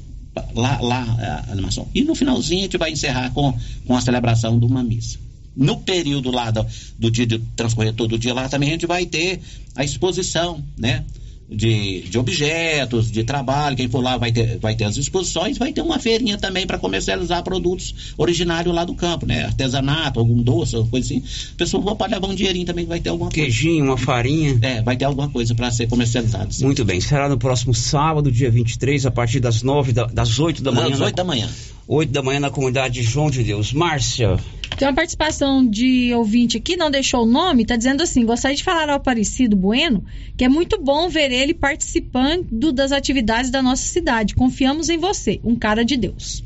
Speaker 31: lá, lá a animação. E no finalzinho a gente vai encerrar com, com a celebração de uma missa. No período lá do, do dia de transcorrer todo o dia lá também a gente vai ter a exposição, né? De, de objetos, de trabalho. Quem for lá vai ter, vai ter as exposições, vai ter uma feirinha também para comercializar produtos originários lá do campo, né? Artesanato, algum doce, alguma coisa assim. A pessoa pode levar um dinheirinho também, vai ter alguma
Speaker 2: Queijinho, coisa. uma farinha.
Speaker 31: É, vai ter alguma coisa para ser comercializado.
Speaker 2: Sim. Muito bem. Será no próximo sábado, dia 23, a partir das 9 da, das 8 da manhã.
Speaker 31: Das 8 da manhã.
Speaker 2: 8 da manhã na comunidade João de Deus. Márcia.
Speaker 17: Tem uma participação de ouvinte aqui, não deixou o nome, está dizendo assim: gostaria de falar ao Aparecido Bueno que é muito bom ver ele participando das atividades da nossa cidade. Confiamos em você, um cara de Deus.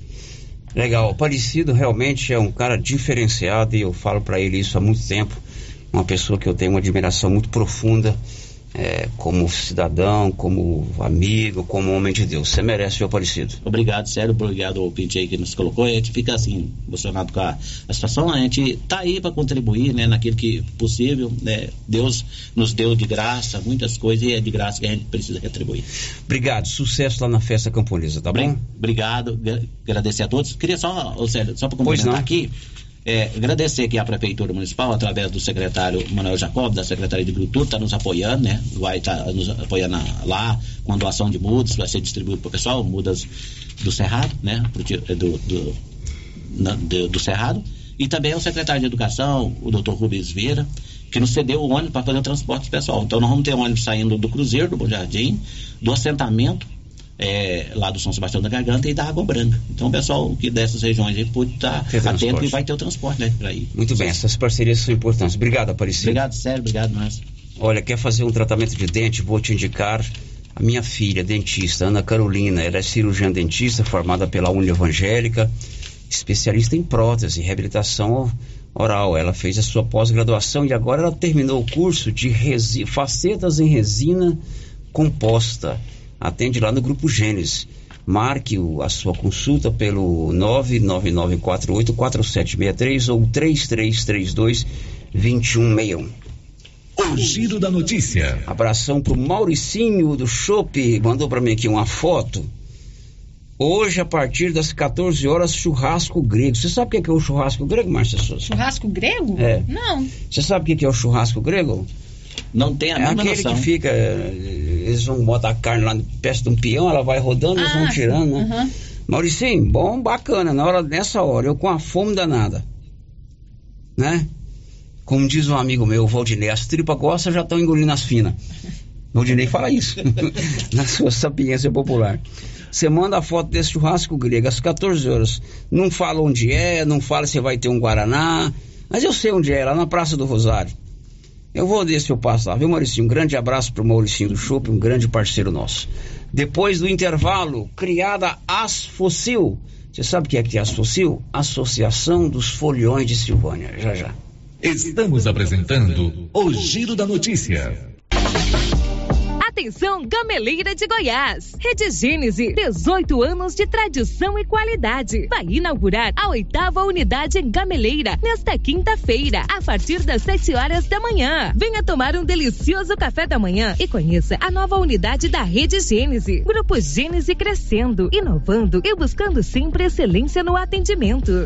Speaker 2: Legal, o Aparecido realmente é um cara diferenciado e eu falo para ele isso há muito tempo. Uma pessoa que eu tenho uma admiração muito profunda é, como cidadão, como amigo, como homem de Deus. Você merece, o Aparecido.
Speaker 31: Obrigado, sério, obrigado ao aí que nos colocou. A gente fica assim, emocionado com a, a situação. A gente tá aí para contribuir, né, naquilo que possível. Né? Deus nos deu de graça muitas coisas e é de graça que a gente precisa retribuir.
Speaker 2: Obrigado, sucesso lá na festa camponesa, tá bom?
Speaker 31: Obrigado, agradecer a todos. Queria só, Célio, só para complementar aqui. É, agradecer aqui a Prefeitura Municipal, através do secretário Manuel Jacob, da Secretaria de Agricultura, está nos apoiando, né? Vai estar tá nos apoiando lá com a doação de mudas, vai ser distribuído para o pessoal, mudas do Cerrado, né? Do, do, do, do Cerrado. E também o secretário de Educação, o doutor Rubens Vieira, que nos cedeu o ônibus para fazer o transporte pessoal. Então nós vamos ter ônibus saindo do Cruzeiro, do Bom Jardim, do assentamento é, lá do São Sebastião da Garganta e da Água Branca. Então o pessoal que dessas regiões aí pode estar tá atento e vai ter o transporte, né? Pra ir.
Speaker 2: Muito bem, essas parcerias são importantes. Obrigado, Aparecido.
Speaker 31: Obrigado, Sérgio. Obrigado, Márcio.
Speaker 2: Olha, quer fazer um tratamento de dente? Vou te indicar a minha filha, dentista, Ana Carolina. Ela é cirurgiã dentista, formada pela Uni Evangélica, especialista em prótese, reabilitação oral. Ela fez a sua pós-graduação e agora ela terminou o curso de facetas em resina composta atende lá no Grupo Gênesis. Marque o, a sua consulta pelo 999484763 ou 3332-2161.
Speaker 12: O giro da notícia.
Speaker 2: Abração pro Mauricinho do Chopp, mandou para mim aqui uma foto. Hoje, a partir das 14 horas, churrasco grego. Você sabe o que é o churrasco grego, Márcia Souza?
Speaker 17: Churrasco grego?
Speaker 2: É.
Speaker 17: Não.
Speaker 2: Você sabe o que é o churrasco grego?
Speaker 31: Não tem a é
Speaker 2: aquele
Speaker 31: noção.
Speaker 2: que fica, eles vão botar a carne lá pé de um peão, ela vai rodando, ah, eles vão tirando, né? Uhum. Mauricinho, bom, bacana, na hora, nessa hora, eu com a fome danada, né? Como diz um amigo meu, o Valdinei, as tripas gostam já estão engolindo as finas. Valdinei fala isso, na sua sapiência popular. Você manda a foto desse churrasco grego às 14 horas. Não fala onde é, não fala se vai ter um Guaraná, mas eu sei onde é, lá na Praça do Rosário. Eu vou ver se eu passo lá, viu, Mauricinho? Um grande abraço pro Mauricinho do Chopp, um grande parceiro nosso. Depois do intervalo, criada Asfossil. Você sabe o que é que é Asfossil? Associação dos Foliões de Silvânia. Já, já.
Speaker 12: Estamos apresentando o Giro da Notícia.
Speaker 30: Atenção, Gameleira de Goiás. Rede Gênese, 18 anos de tradição e qualidade. Vai inaugurar a oitava unidade em Gameleira nesta quinta-feira, a partir das 7 horas da manhã. Venha tomar um delicioso café da manhã e conheça a nova unidade da Rede Gênese. Grupo Gênese crescendo, inovando e buscando sempre excelência no atendimento.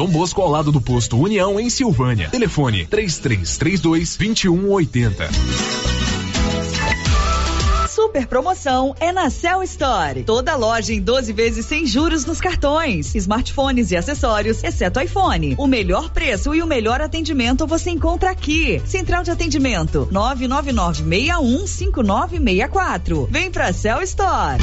Speaker 8: Dom Bosco ao lado do posto União em Silvânia. Telefone 3332 2180.
Speaker 32: Super promoção é na Cell Store. Toda loja em 12 vezes sem juros nos cartões, smartphones e acessórios, exceto iPhone. O melhor preço e o melhor atendimento você encontra aqui. Central de atendimento 999615964. Vem pra Cell Store.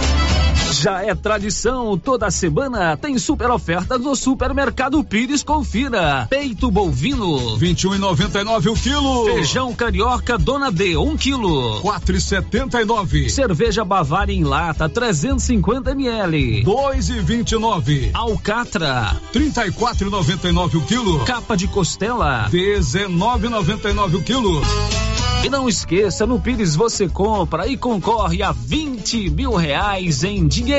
Speaker 9: Já é tradição, toda semana tem super ofertas no Supermercado Pires. Confira. Peito bovino,
Speaker 22: 21,99 o quilo.
Speaker 9: Feijão carioca Dona D, 1 um quilo,
Speaker 22: 4,79.
Speaker 9: Cerveja Bavária em lata, 350 ml,
Speaker 22: 2,29.
Speaker 9: Alcatra,
Speaker 22: 34,99 o quilo.
Speaker 9: Capa de costela,
Speaker 22: 19,99 o quilo.
Speaker 9: E não esqueça, no Pires você compra e concorre a 20 mil reais em dinheiro.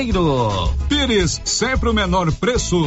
Speaker 22: Pires, sempre o menor preço.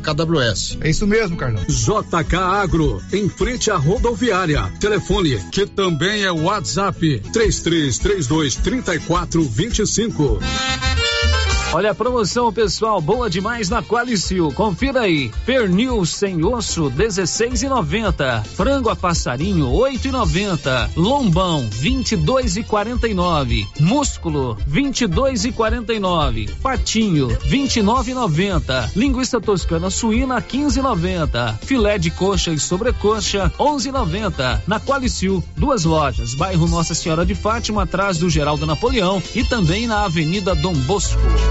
Speaker 33: KWS.
Speaker 34: É isso mesmo, Carlão.
Speaker 22: JK Agro, em frente à rodoviária. Telefone, que também é WhatsApp, 3332 3425.
Speaker 9: Olha a promoção, pessoal, boa demais na Qualicil. Confira aí. Pernil sem osso, 16,90. Frango a passarinho, 8,90. Lombão, 22,49. Músculo, 22,49. Patinho, 29,90. Linguiça toscana suína, 15,90. Filé de coxa e sobrecoxa, 11,90. Na Qualicil, duas lojas, bairro Nossa Senhora de Fátima, atrás do Geraldo Napoleão e também na Avenida Dom Bosco.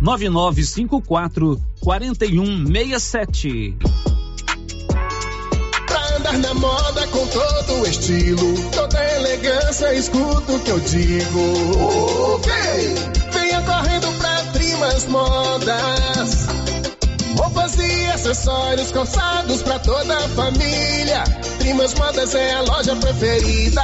Speaker 9: 9954 4167.
Speaker 35: Pra andar na moda com todo o estilo, toda elegância, escuta o que eu digo. Ok! Venha correndo pra Trimas Modas. Roupas e acessórios calçados pra toda a família. Trimas Modas é a loja preferida.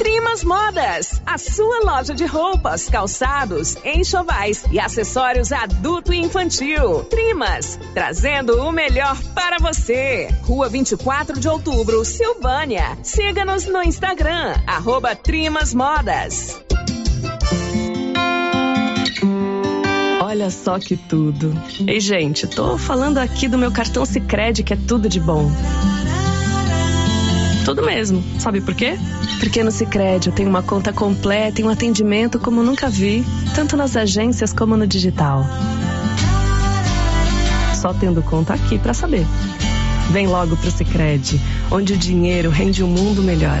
Speaker 36: Trimas
Speaker 16: Modas, a sua loja de roupas, calçados, enxovais e acessórios adulto e infantil. Trimas, trazendo o melhor para você. Rua 24 de Outubro, Silvânia. Siga-nos no Instagram, arroba Trimas Modas.
Speaker 37: Olha só que tudo. Ei, gente, tô falando aqui do meu cartão Sicredi que é tudo de bom. Tudo mesmo. Sabe por quê? Porque no Sicredi eu tenho uma conta completa e um atendimento como nunca vi, tanto nas agências como no digital. Só tendo conta aqui para saber. Vem logo pro Sicredi, onde o dinheiro rende um mundo melhor.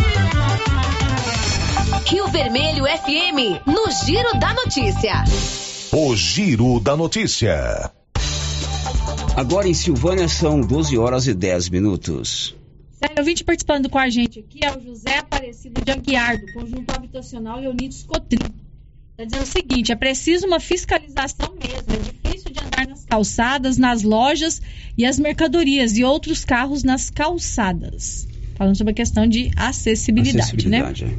Speaker 30: Rio Vermelho FM, no Giro da Notícia.
Speaker 12: O Giro da Notícia.
Speaker 2: Agora em Silvânia são 12 horas e 10 minutos.
Speaker 17: Sério, ouvinte participando com a gente aqui é o José Aparecido de Aguiar, do Conjunto Habitacional Leonides Cotrim. Está dizendo o seguinte: é preciso uma fiscalização mesmo. É difícil de andar nas calçadas, nas lojas e as mercadorias e outros carros nas calçadas. Falando sobre a questão de acessibilidade,
Speaker 2: Acessibilidade,
Speaker 17: né?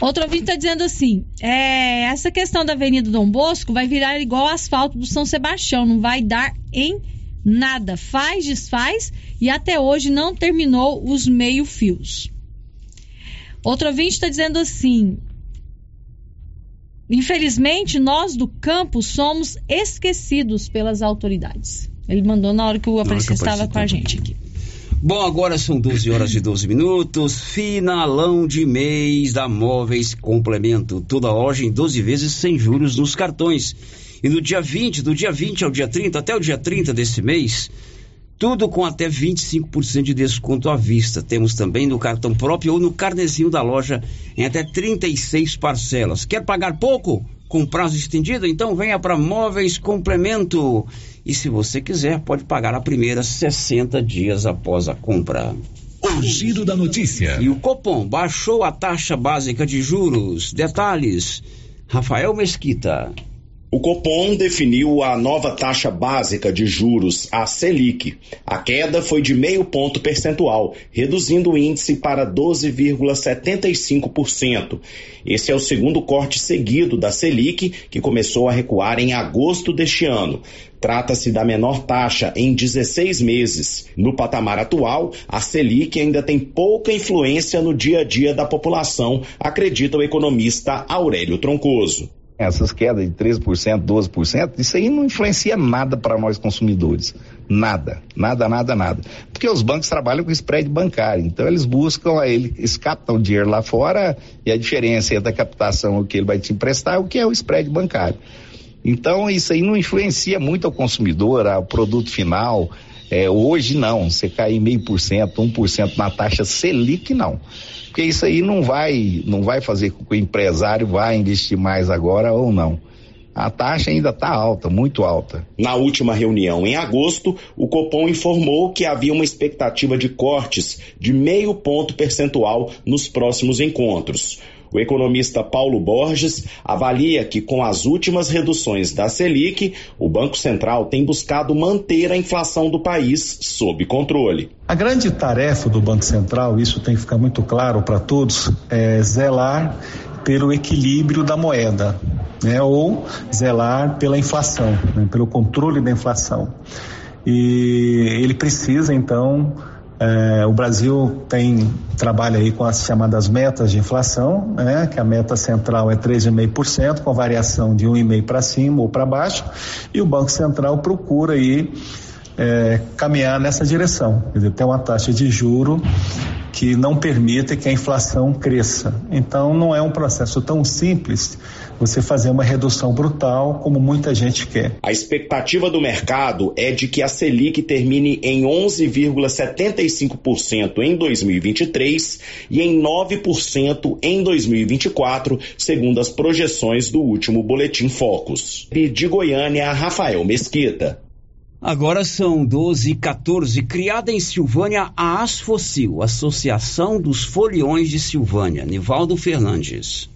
Speaker 17: Outro ouvinte está dizendo assim: é, essa questão da Avenida Dom Bosco vai virar igual o asfalto do São Sebastião, não vai dar em nada. Faz, desfaz e até hoje não terminou os meio-fios. Outro ouvinte está dizendo assim: infelizmente, nós do campo somos esquecidos pelas autoridades. Ele mandou na hora que o Aparecido estava com a gente aqui.
Speaker 2: Bom, agora são 12 horas e 12 minutos. Finalão de mês da Móveis Complemento. Toda loja em 12 vezes sem juros nos cartões. E no dia 20, do dia 20 ao dia 30, até o dia 30 desse mês, tudo com até 25% de desconto à vista. Temos também no cartão próprio ou no carnezinho da loja em até 36 parcelas. Quer pagar pouco? Com prazo estendido? Então venha para Móveis Complemento. E se você quiser, pode pagar a primeira 60 dias após a compra.
Speaker 12: O Giro da Notícia.
Speaker 2: E o Copom baixou a taxa básica de juros. Detalhes. Rafael Mesquita.
Speaker 38: O Copom definiu a nova taxa básica de juros, a Selic. A queda foi de meio ponto percentual, reduzindo o índice para 12,75%. Esse é o segundo corte seguido da Selic, que começou a recuar em agosto deste ano. Trata-se da menor taxa em 16 meses. No patamar atual, a Selic ainda tem pouca influência no dia a dia da população, acredita o economista Aurélio Troncoso.
Speaker 39: Essas quedas de 13%, 12%, isso aí não influencia nada para nós consumidores. Nada, nada, nada, nada. Porque os bancos trabalham com spread bancário, então eles buscam, eles captam o dinheiro lá fora e a diferença entre a captação, o que ele vai te emprestar, o que é o spread bancário. Então isso aí não influencia muito ao consumidor, ao produto final. É, hoje não, você cair meio por cento, um por cento na taxa Selic, não porque isso aí não vai, não vai fazer com que o empresário vá investir mais agora ou não. A taxa ainda está alta, muito alta.
Speaker 38: Na última reunião, em agosto, o Copom informou que havia uma expectativa de cortes de meio ponto percentual nos próximos encontros. O economista Paulo Borges avalia que, com as últimas reduções da Selic, o Banco Central tem buscado manter a inflação do país sob controle.
Speaker 40: A grande tarefa do Banco Central, isso tem que ficar muito claro para todos, é zelar pelo equilíbrio da moeda, né, ou zelar pela inflação, né, pelo controle da inflação. e ele precisa então é, o Brasil tem trabalha aí com as chamadas metas de inflação, né, que a meta central é 3,5%, com variação de 1,5% para cima ou para baixo, e o Banco Central procura aí é, caminhar nessa direção, quer dizer, ter uma taxa de juro que não permita que a inflação cresça. Então, não é um processo tão simples você fazer uma redução brutal como muita gente quer.
Speaker 38: A expectativa do mercado é de que a Selic termine em 11,75% em 2023 e em 9% em 2024, segundo as projeções do último boletim Focus. De Goiânia, Rafael Mesquita.
Speaker 2: Agora são 12 e 14. Criada em Silvânia a Asfocil, Associação dos Foliões de Silvânia. Nivaldo Fernandes.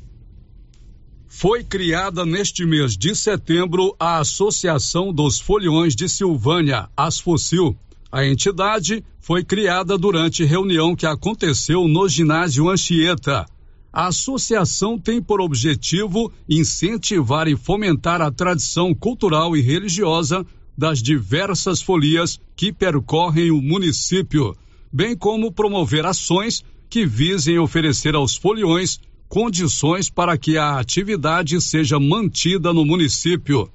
Speaker 6: Foi criada neste mês de setembro a Associação dos Foliões de Silvânia, Asfocil. A entidade foi criada durante reunião que aconteceu no ginásio Anchieta. A associação tem por objetivo incentivar e fomentar a tradição cultural e religiosa das diversas folias que percorrem o município, bem como promover ações que visem oferecer aos foliões condições para que a atividade seja mantida no município.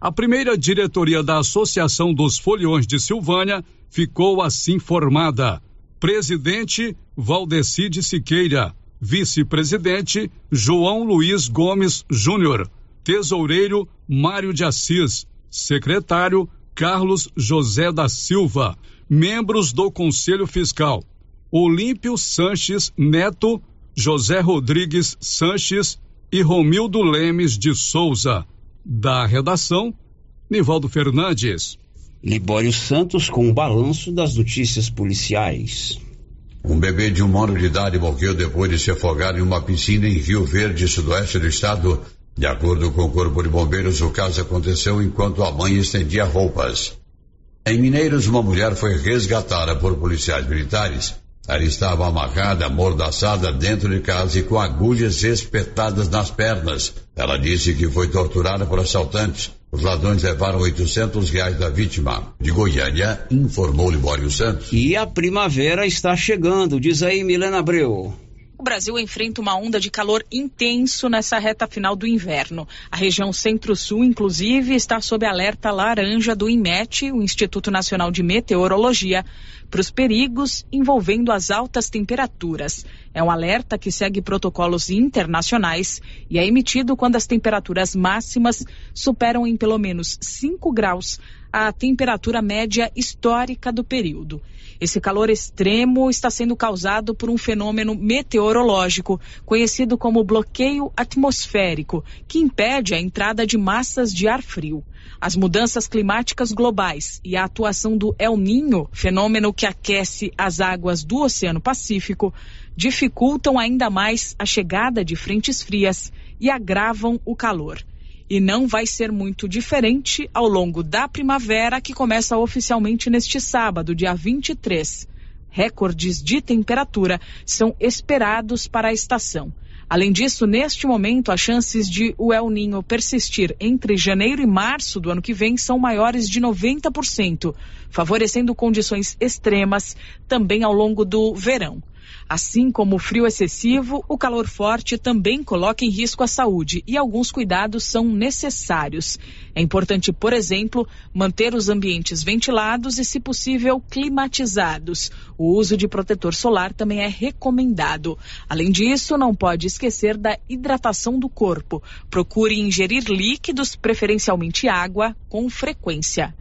Speaker 6: A primeira diretoria da Associação dos Foliões de Silvânia ficou assim formada: presidente Valdecide Siqueira, vice-presidente João Luiz Gomes Júnior, tesoureiro Mário de Assis, Secretário Carlos José da Silva. Membros do Conselho Fiscal: Olímpio Sanches Neto, José Rodrigues Sanches e Romildo Lemes de Souza. Da redação, Nivaldo Fernandes.
Speaker 2: Libório Santos com o balanço das notícias policiais.
Speaker 41: Um bebê de um ano de idade morreu depois de se afogar em uma piscina em Rio Verde, sudoeste do estado, de acordo com o Corpo de Bombeiros, o caso aconteceu enquanto a mãe estendia roupas. Em Mineiros, uma mulher foi resgatada por policiais militares. Ela estava amarrada, amordaçada dentro de casa e com agulhas espetadas nas pernas. Ela disse que foi torturada por assaltantes. Os ladrões levaram 800 reais da vítima. De Goiânia, informou Libório Santos.
Speaker 2: E a primavera está chegando, diz aí Milena Abreu.
Speaker 42: O Brasil enfrenta uma onda de calor intenso nessa reta final do inverno. A região centro-sul, inclusive, está sob alerta laranja do INMET, o Instituto Nacional de Meteorologia, para os perigos envolvendo as altas temperaturas. É um alerta que segue protocolos internacionais e é emitido quando as temperaturas máximas superam em pelo menos 5 graus a temperatura média histórica do período. Esse calor extremo está sendo causado por um fenômeno meteorológico conhecido como bloqueio atmosférico, que impede a entrada de massas de ar frio. As mudanças climáticas globais e a atuação do El Ninho, fenômeno que aquece as águas do Oceano Pacífico, dificultam ainda mais a chegada de frentes frias e agravam o calor e não vai ser muito diferente ao longo da primavera, que começa oficialmente neste sábado, dia 23. Recordes de temperatura são esperados para a estação. Além disso, neste momento, as chances de o El Ninho persistir entre janeiro e março do ano que vem são maiores de 90%, favorecendo condições extremas também ao longo do verão. Assim como o frio excessivo, o calor forte também coloca em risco a saúde e alguns cuidados são necessários. É importante, por exemplo, manter os ambientes ventilados e, se possível, climatizados. O uso de protetor solar também é recomendado. Além disso, não pode esquecer da hidratação do corpo. Procure ingerir líquidos, preferencialmente água, com frequência.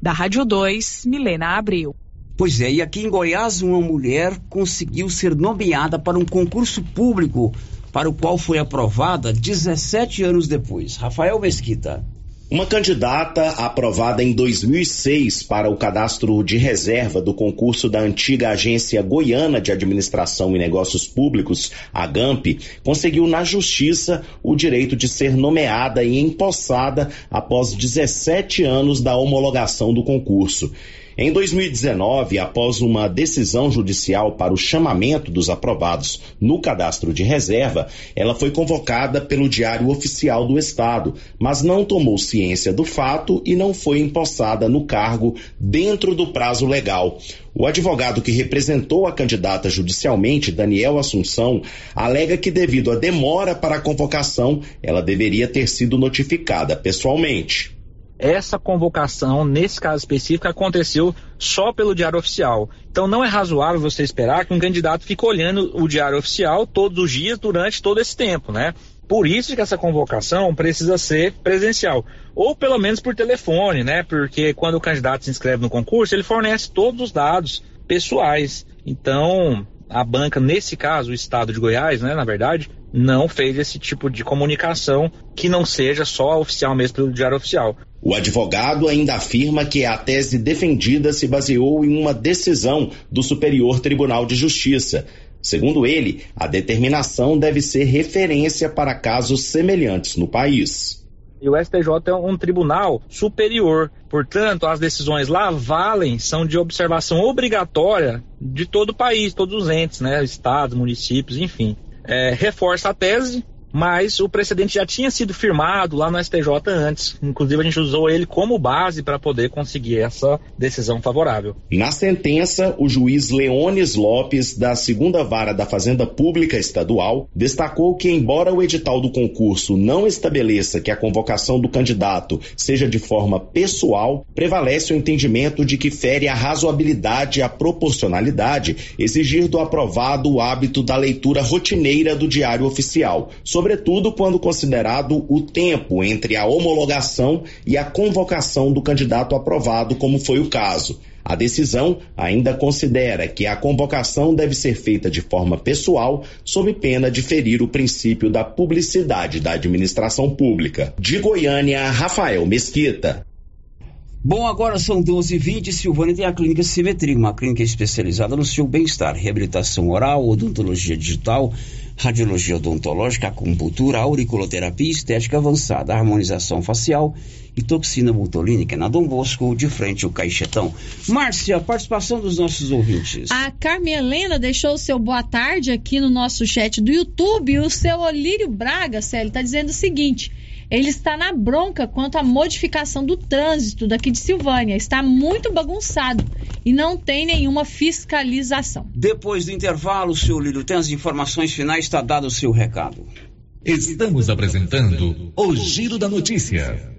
Speaker 42: Da Rádio 2, Milena Abreu.
Speaker 2: Pois é, e aqui em Goiás, uma mulher conseguiu ser nomeada para um concurso público para o qual foi aprovada 17 anos depois. Rafael Mesquita.
Speaker 38: Uma candidata aprovada em 2006 para o cadastro de reserva do concurso da antiga Agência Goiana de Administração e Negócios Públicos, a GAMP, conseguiu na Justiça o direito de ser nomeada e empossada após 17 anos da homologação do concurso. Em 2019, após uma decisão judicial para o chamamento dos aprovados no cadastro de reserva, ela foi convocada pelo Diário Oficial do Estado, mas não tomou ciência do fato e não foi empossada no cargo dentro do prazo legal. O advogado que representou a candidata judicialmente, Daniel Assunção, alega que devido à demora para a convocação, ela deveria ter sido notificada pessoalmente
Speaker 43: essa convocação, nesse caso específico, aconteceu só pelo Diário Oficial. Então não é razoável você esperar que um candidato fique olhando o Diário Oficial todos os dias durante todo esse tempo, né? Por isso que essa convocação precisa ser presencial, ou pelo menos por telefone, né? Porque quando o candidato se inscreve no concurso, ele fornece todos os dados pessoais. Então, a banca, nesse caso, o estado de Goiás, né, na verdade, não fez esse tipo de comunicação que não seja só oficial mesmo pelo Diário Oficial.
Speaker 38: O advogado ainda afirma que a tese defendida se baseou em uma decisão do Superior Tribunal de Justiça. Segundo ele, a determinação deve ser referência para casos semelhantes no país.
Speaker 43: E o STJ é um tribunal superior, portanto, as decisões lá valem, são de observação obrigatória de todo o país, todos os entes, né, estados, municípios, enfim. É, reforça a tese mas o precedente já tinha sido firmado lá no STJ antes. Inclusive, a gente usou ele como base para poder conseguir essa decisão favorável.
Speaker 38: Na sentença, o juiz Leones Lopes, da segunda vara da Fazenda Pública Estadual, destacou que, embora o edital do concurso não estabeleça que a convocação do candidato seja de forma pessoal, prevalece o entendimento de que fere a razoabilidade e a proporcionalidade exigir do aprovado o hábito da leitura rotineira do Diário Oficial sobretudo quando considerado o tempo entre a homologação e a convocação do candidato aprovado, como foi o caso. A decisão ainda considera que a convocação deve ser feita de forma pessoal, sob pena de ferir o princípio da publicidade da administração pública. De Goiânia, Rafael Mesquita.
Speaker 2: Bom, agora são 12h20 Silvânia tem a Clínica Simetria, uma clínica especializada no seu bem-estar, reabilitação oral, odontologia digital, radiologia odontológica, acupuntura, auriculoterapia, estética avançada, harmonização facial e toxina botulínica na Dom Bosco, de frente ao Caixetão. Márcia, participação dos nossos ouvintes.
Speaker 17: A Carmen Helena deixou o seu boa tarde aqui no nosso chat do YouTube o seu Olírio Braga, Célio, está dizendo o seguinte ele está na bronca quanto à modificação do trânsito daqui de Silvânia. Está muito bagunçado e não tem nenhuma fiscalização.
Speaker 2: Depois do intervalo, senhor Lírio, tem as informações finais, está dado o seu recado.
Speaker 12: Estamos apresentando o Giro da Notícia.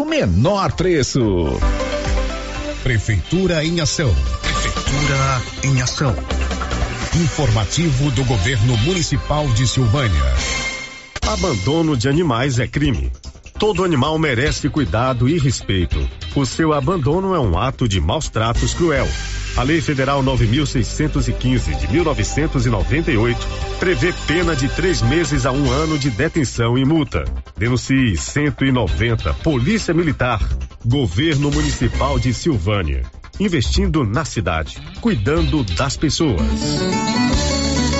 Speaker 12: do menor preço.
Speaker 44: Prefeitura em ação. Prefeitura em ação. Informativo do Governo Municipal de Silvânia.
Speaker 45: Abandono de animais é crime. Todo animal merece cuidado e respeito. O seu abandono é um ato de maus tratos cruel. A Lei Federal 9.615 de 1998 prevê pena de três meses a um ano de detenção e multa. Denuncie 190 Polícia Militar, Governo Municipal de Silvânia. Investindo na cidade, cuidando das pessoas.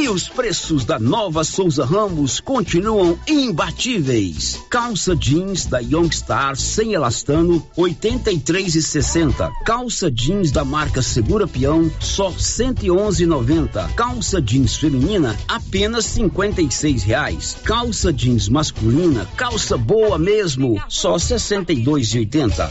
Speaker 2: E os preços da nova Souza Ramos continuam imbatíveis. Calça jeans da Youngstar sem elastano, 83 e 60. Calça jeans da marca Segura Peão, só 111,90. Calça jeans feminina, apenas 56 reais. Calça jeans masculina, calça boa mesmo, só 62,80.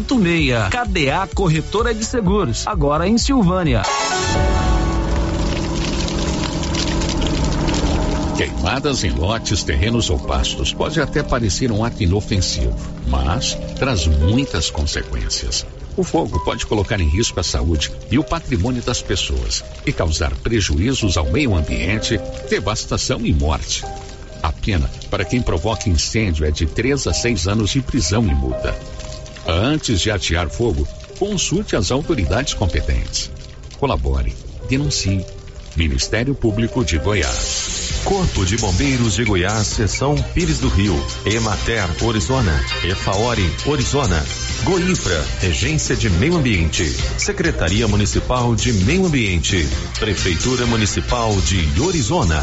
Speaker 9: 86. KDA Corretora de Seguros, agora em Silvânia.
Speaker 46: Queimadas em lotes, terrenos ou pastos pode até parecer um ato inofensivo, mas traz muitas consequências. O fogo pode colocar em risco a saúde e o patrimônio das pessoas e causar prejuízos ao meio ambiente, devastação e morte. A pena para quem provoca incêndio é de 3 a 6 anos de prisão e multa. Antes de atear fogo, consulte as autoridades competentes. Colabore, denuncie. Ministério Público de Goiás.
Speaker 47: Corpo de Bombeiros de Goiás, Seção Pires do Rio. Emater, Orizona. Efaori, Orizona. Goinfra, Regência de Meio Ambiente. Secretaria Municipal de Meio Ambiente. Prefeitura Municipal de Orizona.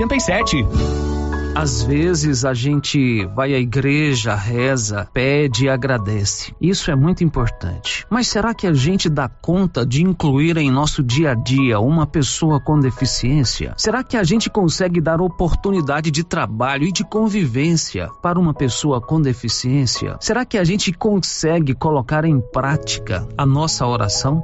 Speaker 48: 87.
Speaker 9: Às vezes a gente vai à igreja, reza, pede e agradece. Isso é muito importante. Mas será que a gente dá conta de incluir em nosso dia a dia uma pessoa com deficiência? Será que a gente consegue dar oportunidade de trabalho e de convivência para uma pessoa com deficiência? Será que a gente consegue colocar em prática a nossa oração?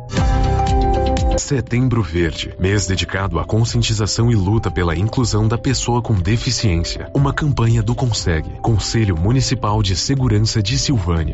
Speaker 45: Setembro Verde, mês dedicado à conscientização e luta pela inclusão da pessoa com deficiência. Uma campanha do Consegue, Conselho Municipal de Segurança de Silvânia.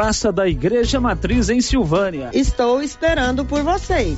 Speaker 9: Praça da Igreja Matriz em Silvânia.
Speaker 49: Estou esperando por vocês.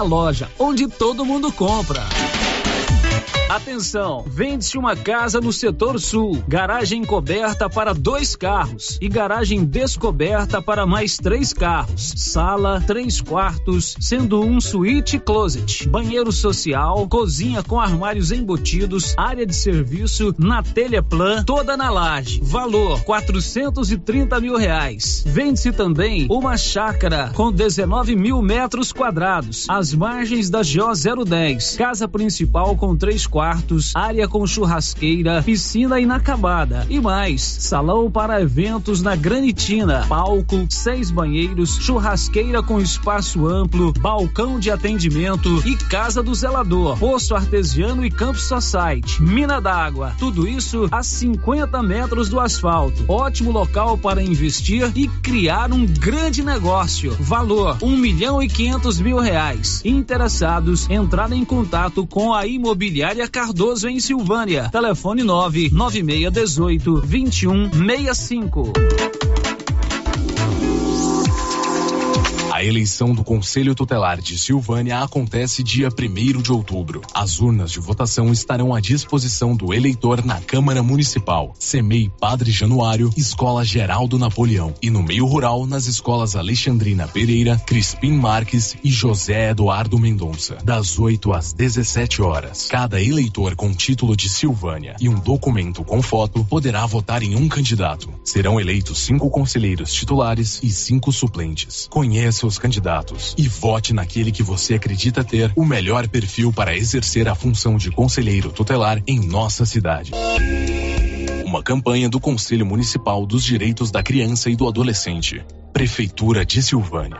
Speaker 9: loja onde todo mundo compra. Atenção, vende-se uma casa no setor sul, garagem coberta para dois carros e garagem descoberta para mais três carros, sala, três quartos, sendo um suíte closet, banheiro social, cozinha com armários embutidos, área de serviço na telha plan, toda na laje. Valor 430 mil reais. Vende-se também uma chácara com 19 mil metros quadrados, às margens da GO 010, casa principal com três quartos quartos, área com churrasqueira, piscina inacabada e mais. Salão para eventos na Granitina, palco, seis banheiros, churrasqueira com espaço amplo, balcão de atendimento e casa do zelador, poço artesiano e campo society, mina d'água. Tudo isso a 50 metros do asfalto. Ótimo local para investir e criar um grande negócio. Valor um milhão e quinhentos mil reais. Interessados, entrar em contato com a imobiliária Cardoso em Silvânia. Telefone 99618 2165.
Speaker 8: A eleição do Conselho Tutelar de Silvânia acontece dia 1 de outubro. As urnas de votação estarão à disposição do eleitor na Câmara Municipal, CEMEI Padre Januário, Escola Geraldo Napoleão e no meio rural nas escolas Alexandrina Pereira, Crispim Marques e José Eduardo Mendonça, das 8 às 17 horas. Cada eleitor com título de Silvânia e um documento com foto poderá votar em um candidato. Serão eleitos cinco conselheiros titulares e cinco suplentes. Conheça os candidatos e vote naquele que você acredita ter o melhor perfil para exercer a função de conselheiro tutelar em nossa cidade. Uma campanha do Conselho Municipal dos Direitos da Criança e do Adolescente. Prefeitura de Silvânia.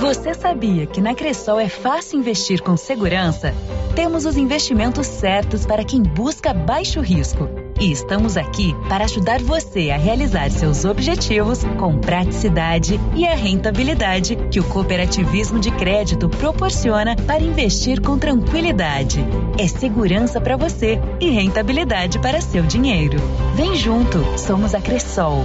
Speaker 50: Você sabia que na Cressol é fácil investir com segurança? Temos os investimentos certos para quem busca baixo risco. E estamos aqui para ajudar você a realizar seus objetivos com praticidade e a rentabilidade que o cooperativismo de crédito proporciona para investir com tranquilidade. É segurança para você e rentabilidade para seu dinheiro. Vem junto, somos a Cressol.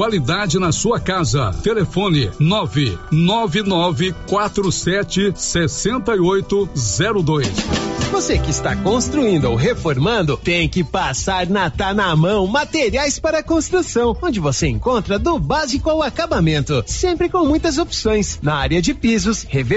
Speaker 6: qualidade na sua casa. Telefone 99947 6802.
Speaker 51: Você que está construindo ou reformando, tem que passar na Tá na Mão Materiais para Construção, onde você encontra do básico ao acabamento, sempre com muitas opções na área de pisos, revestimentos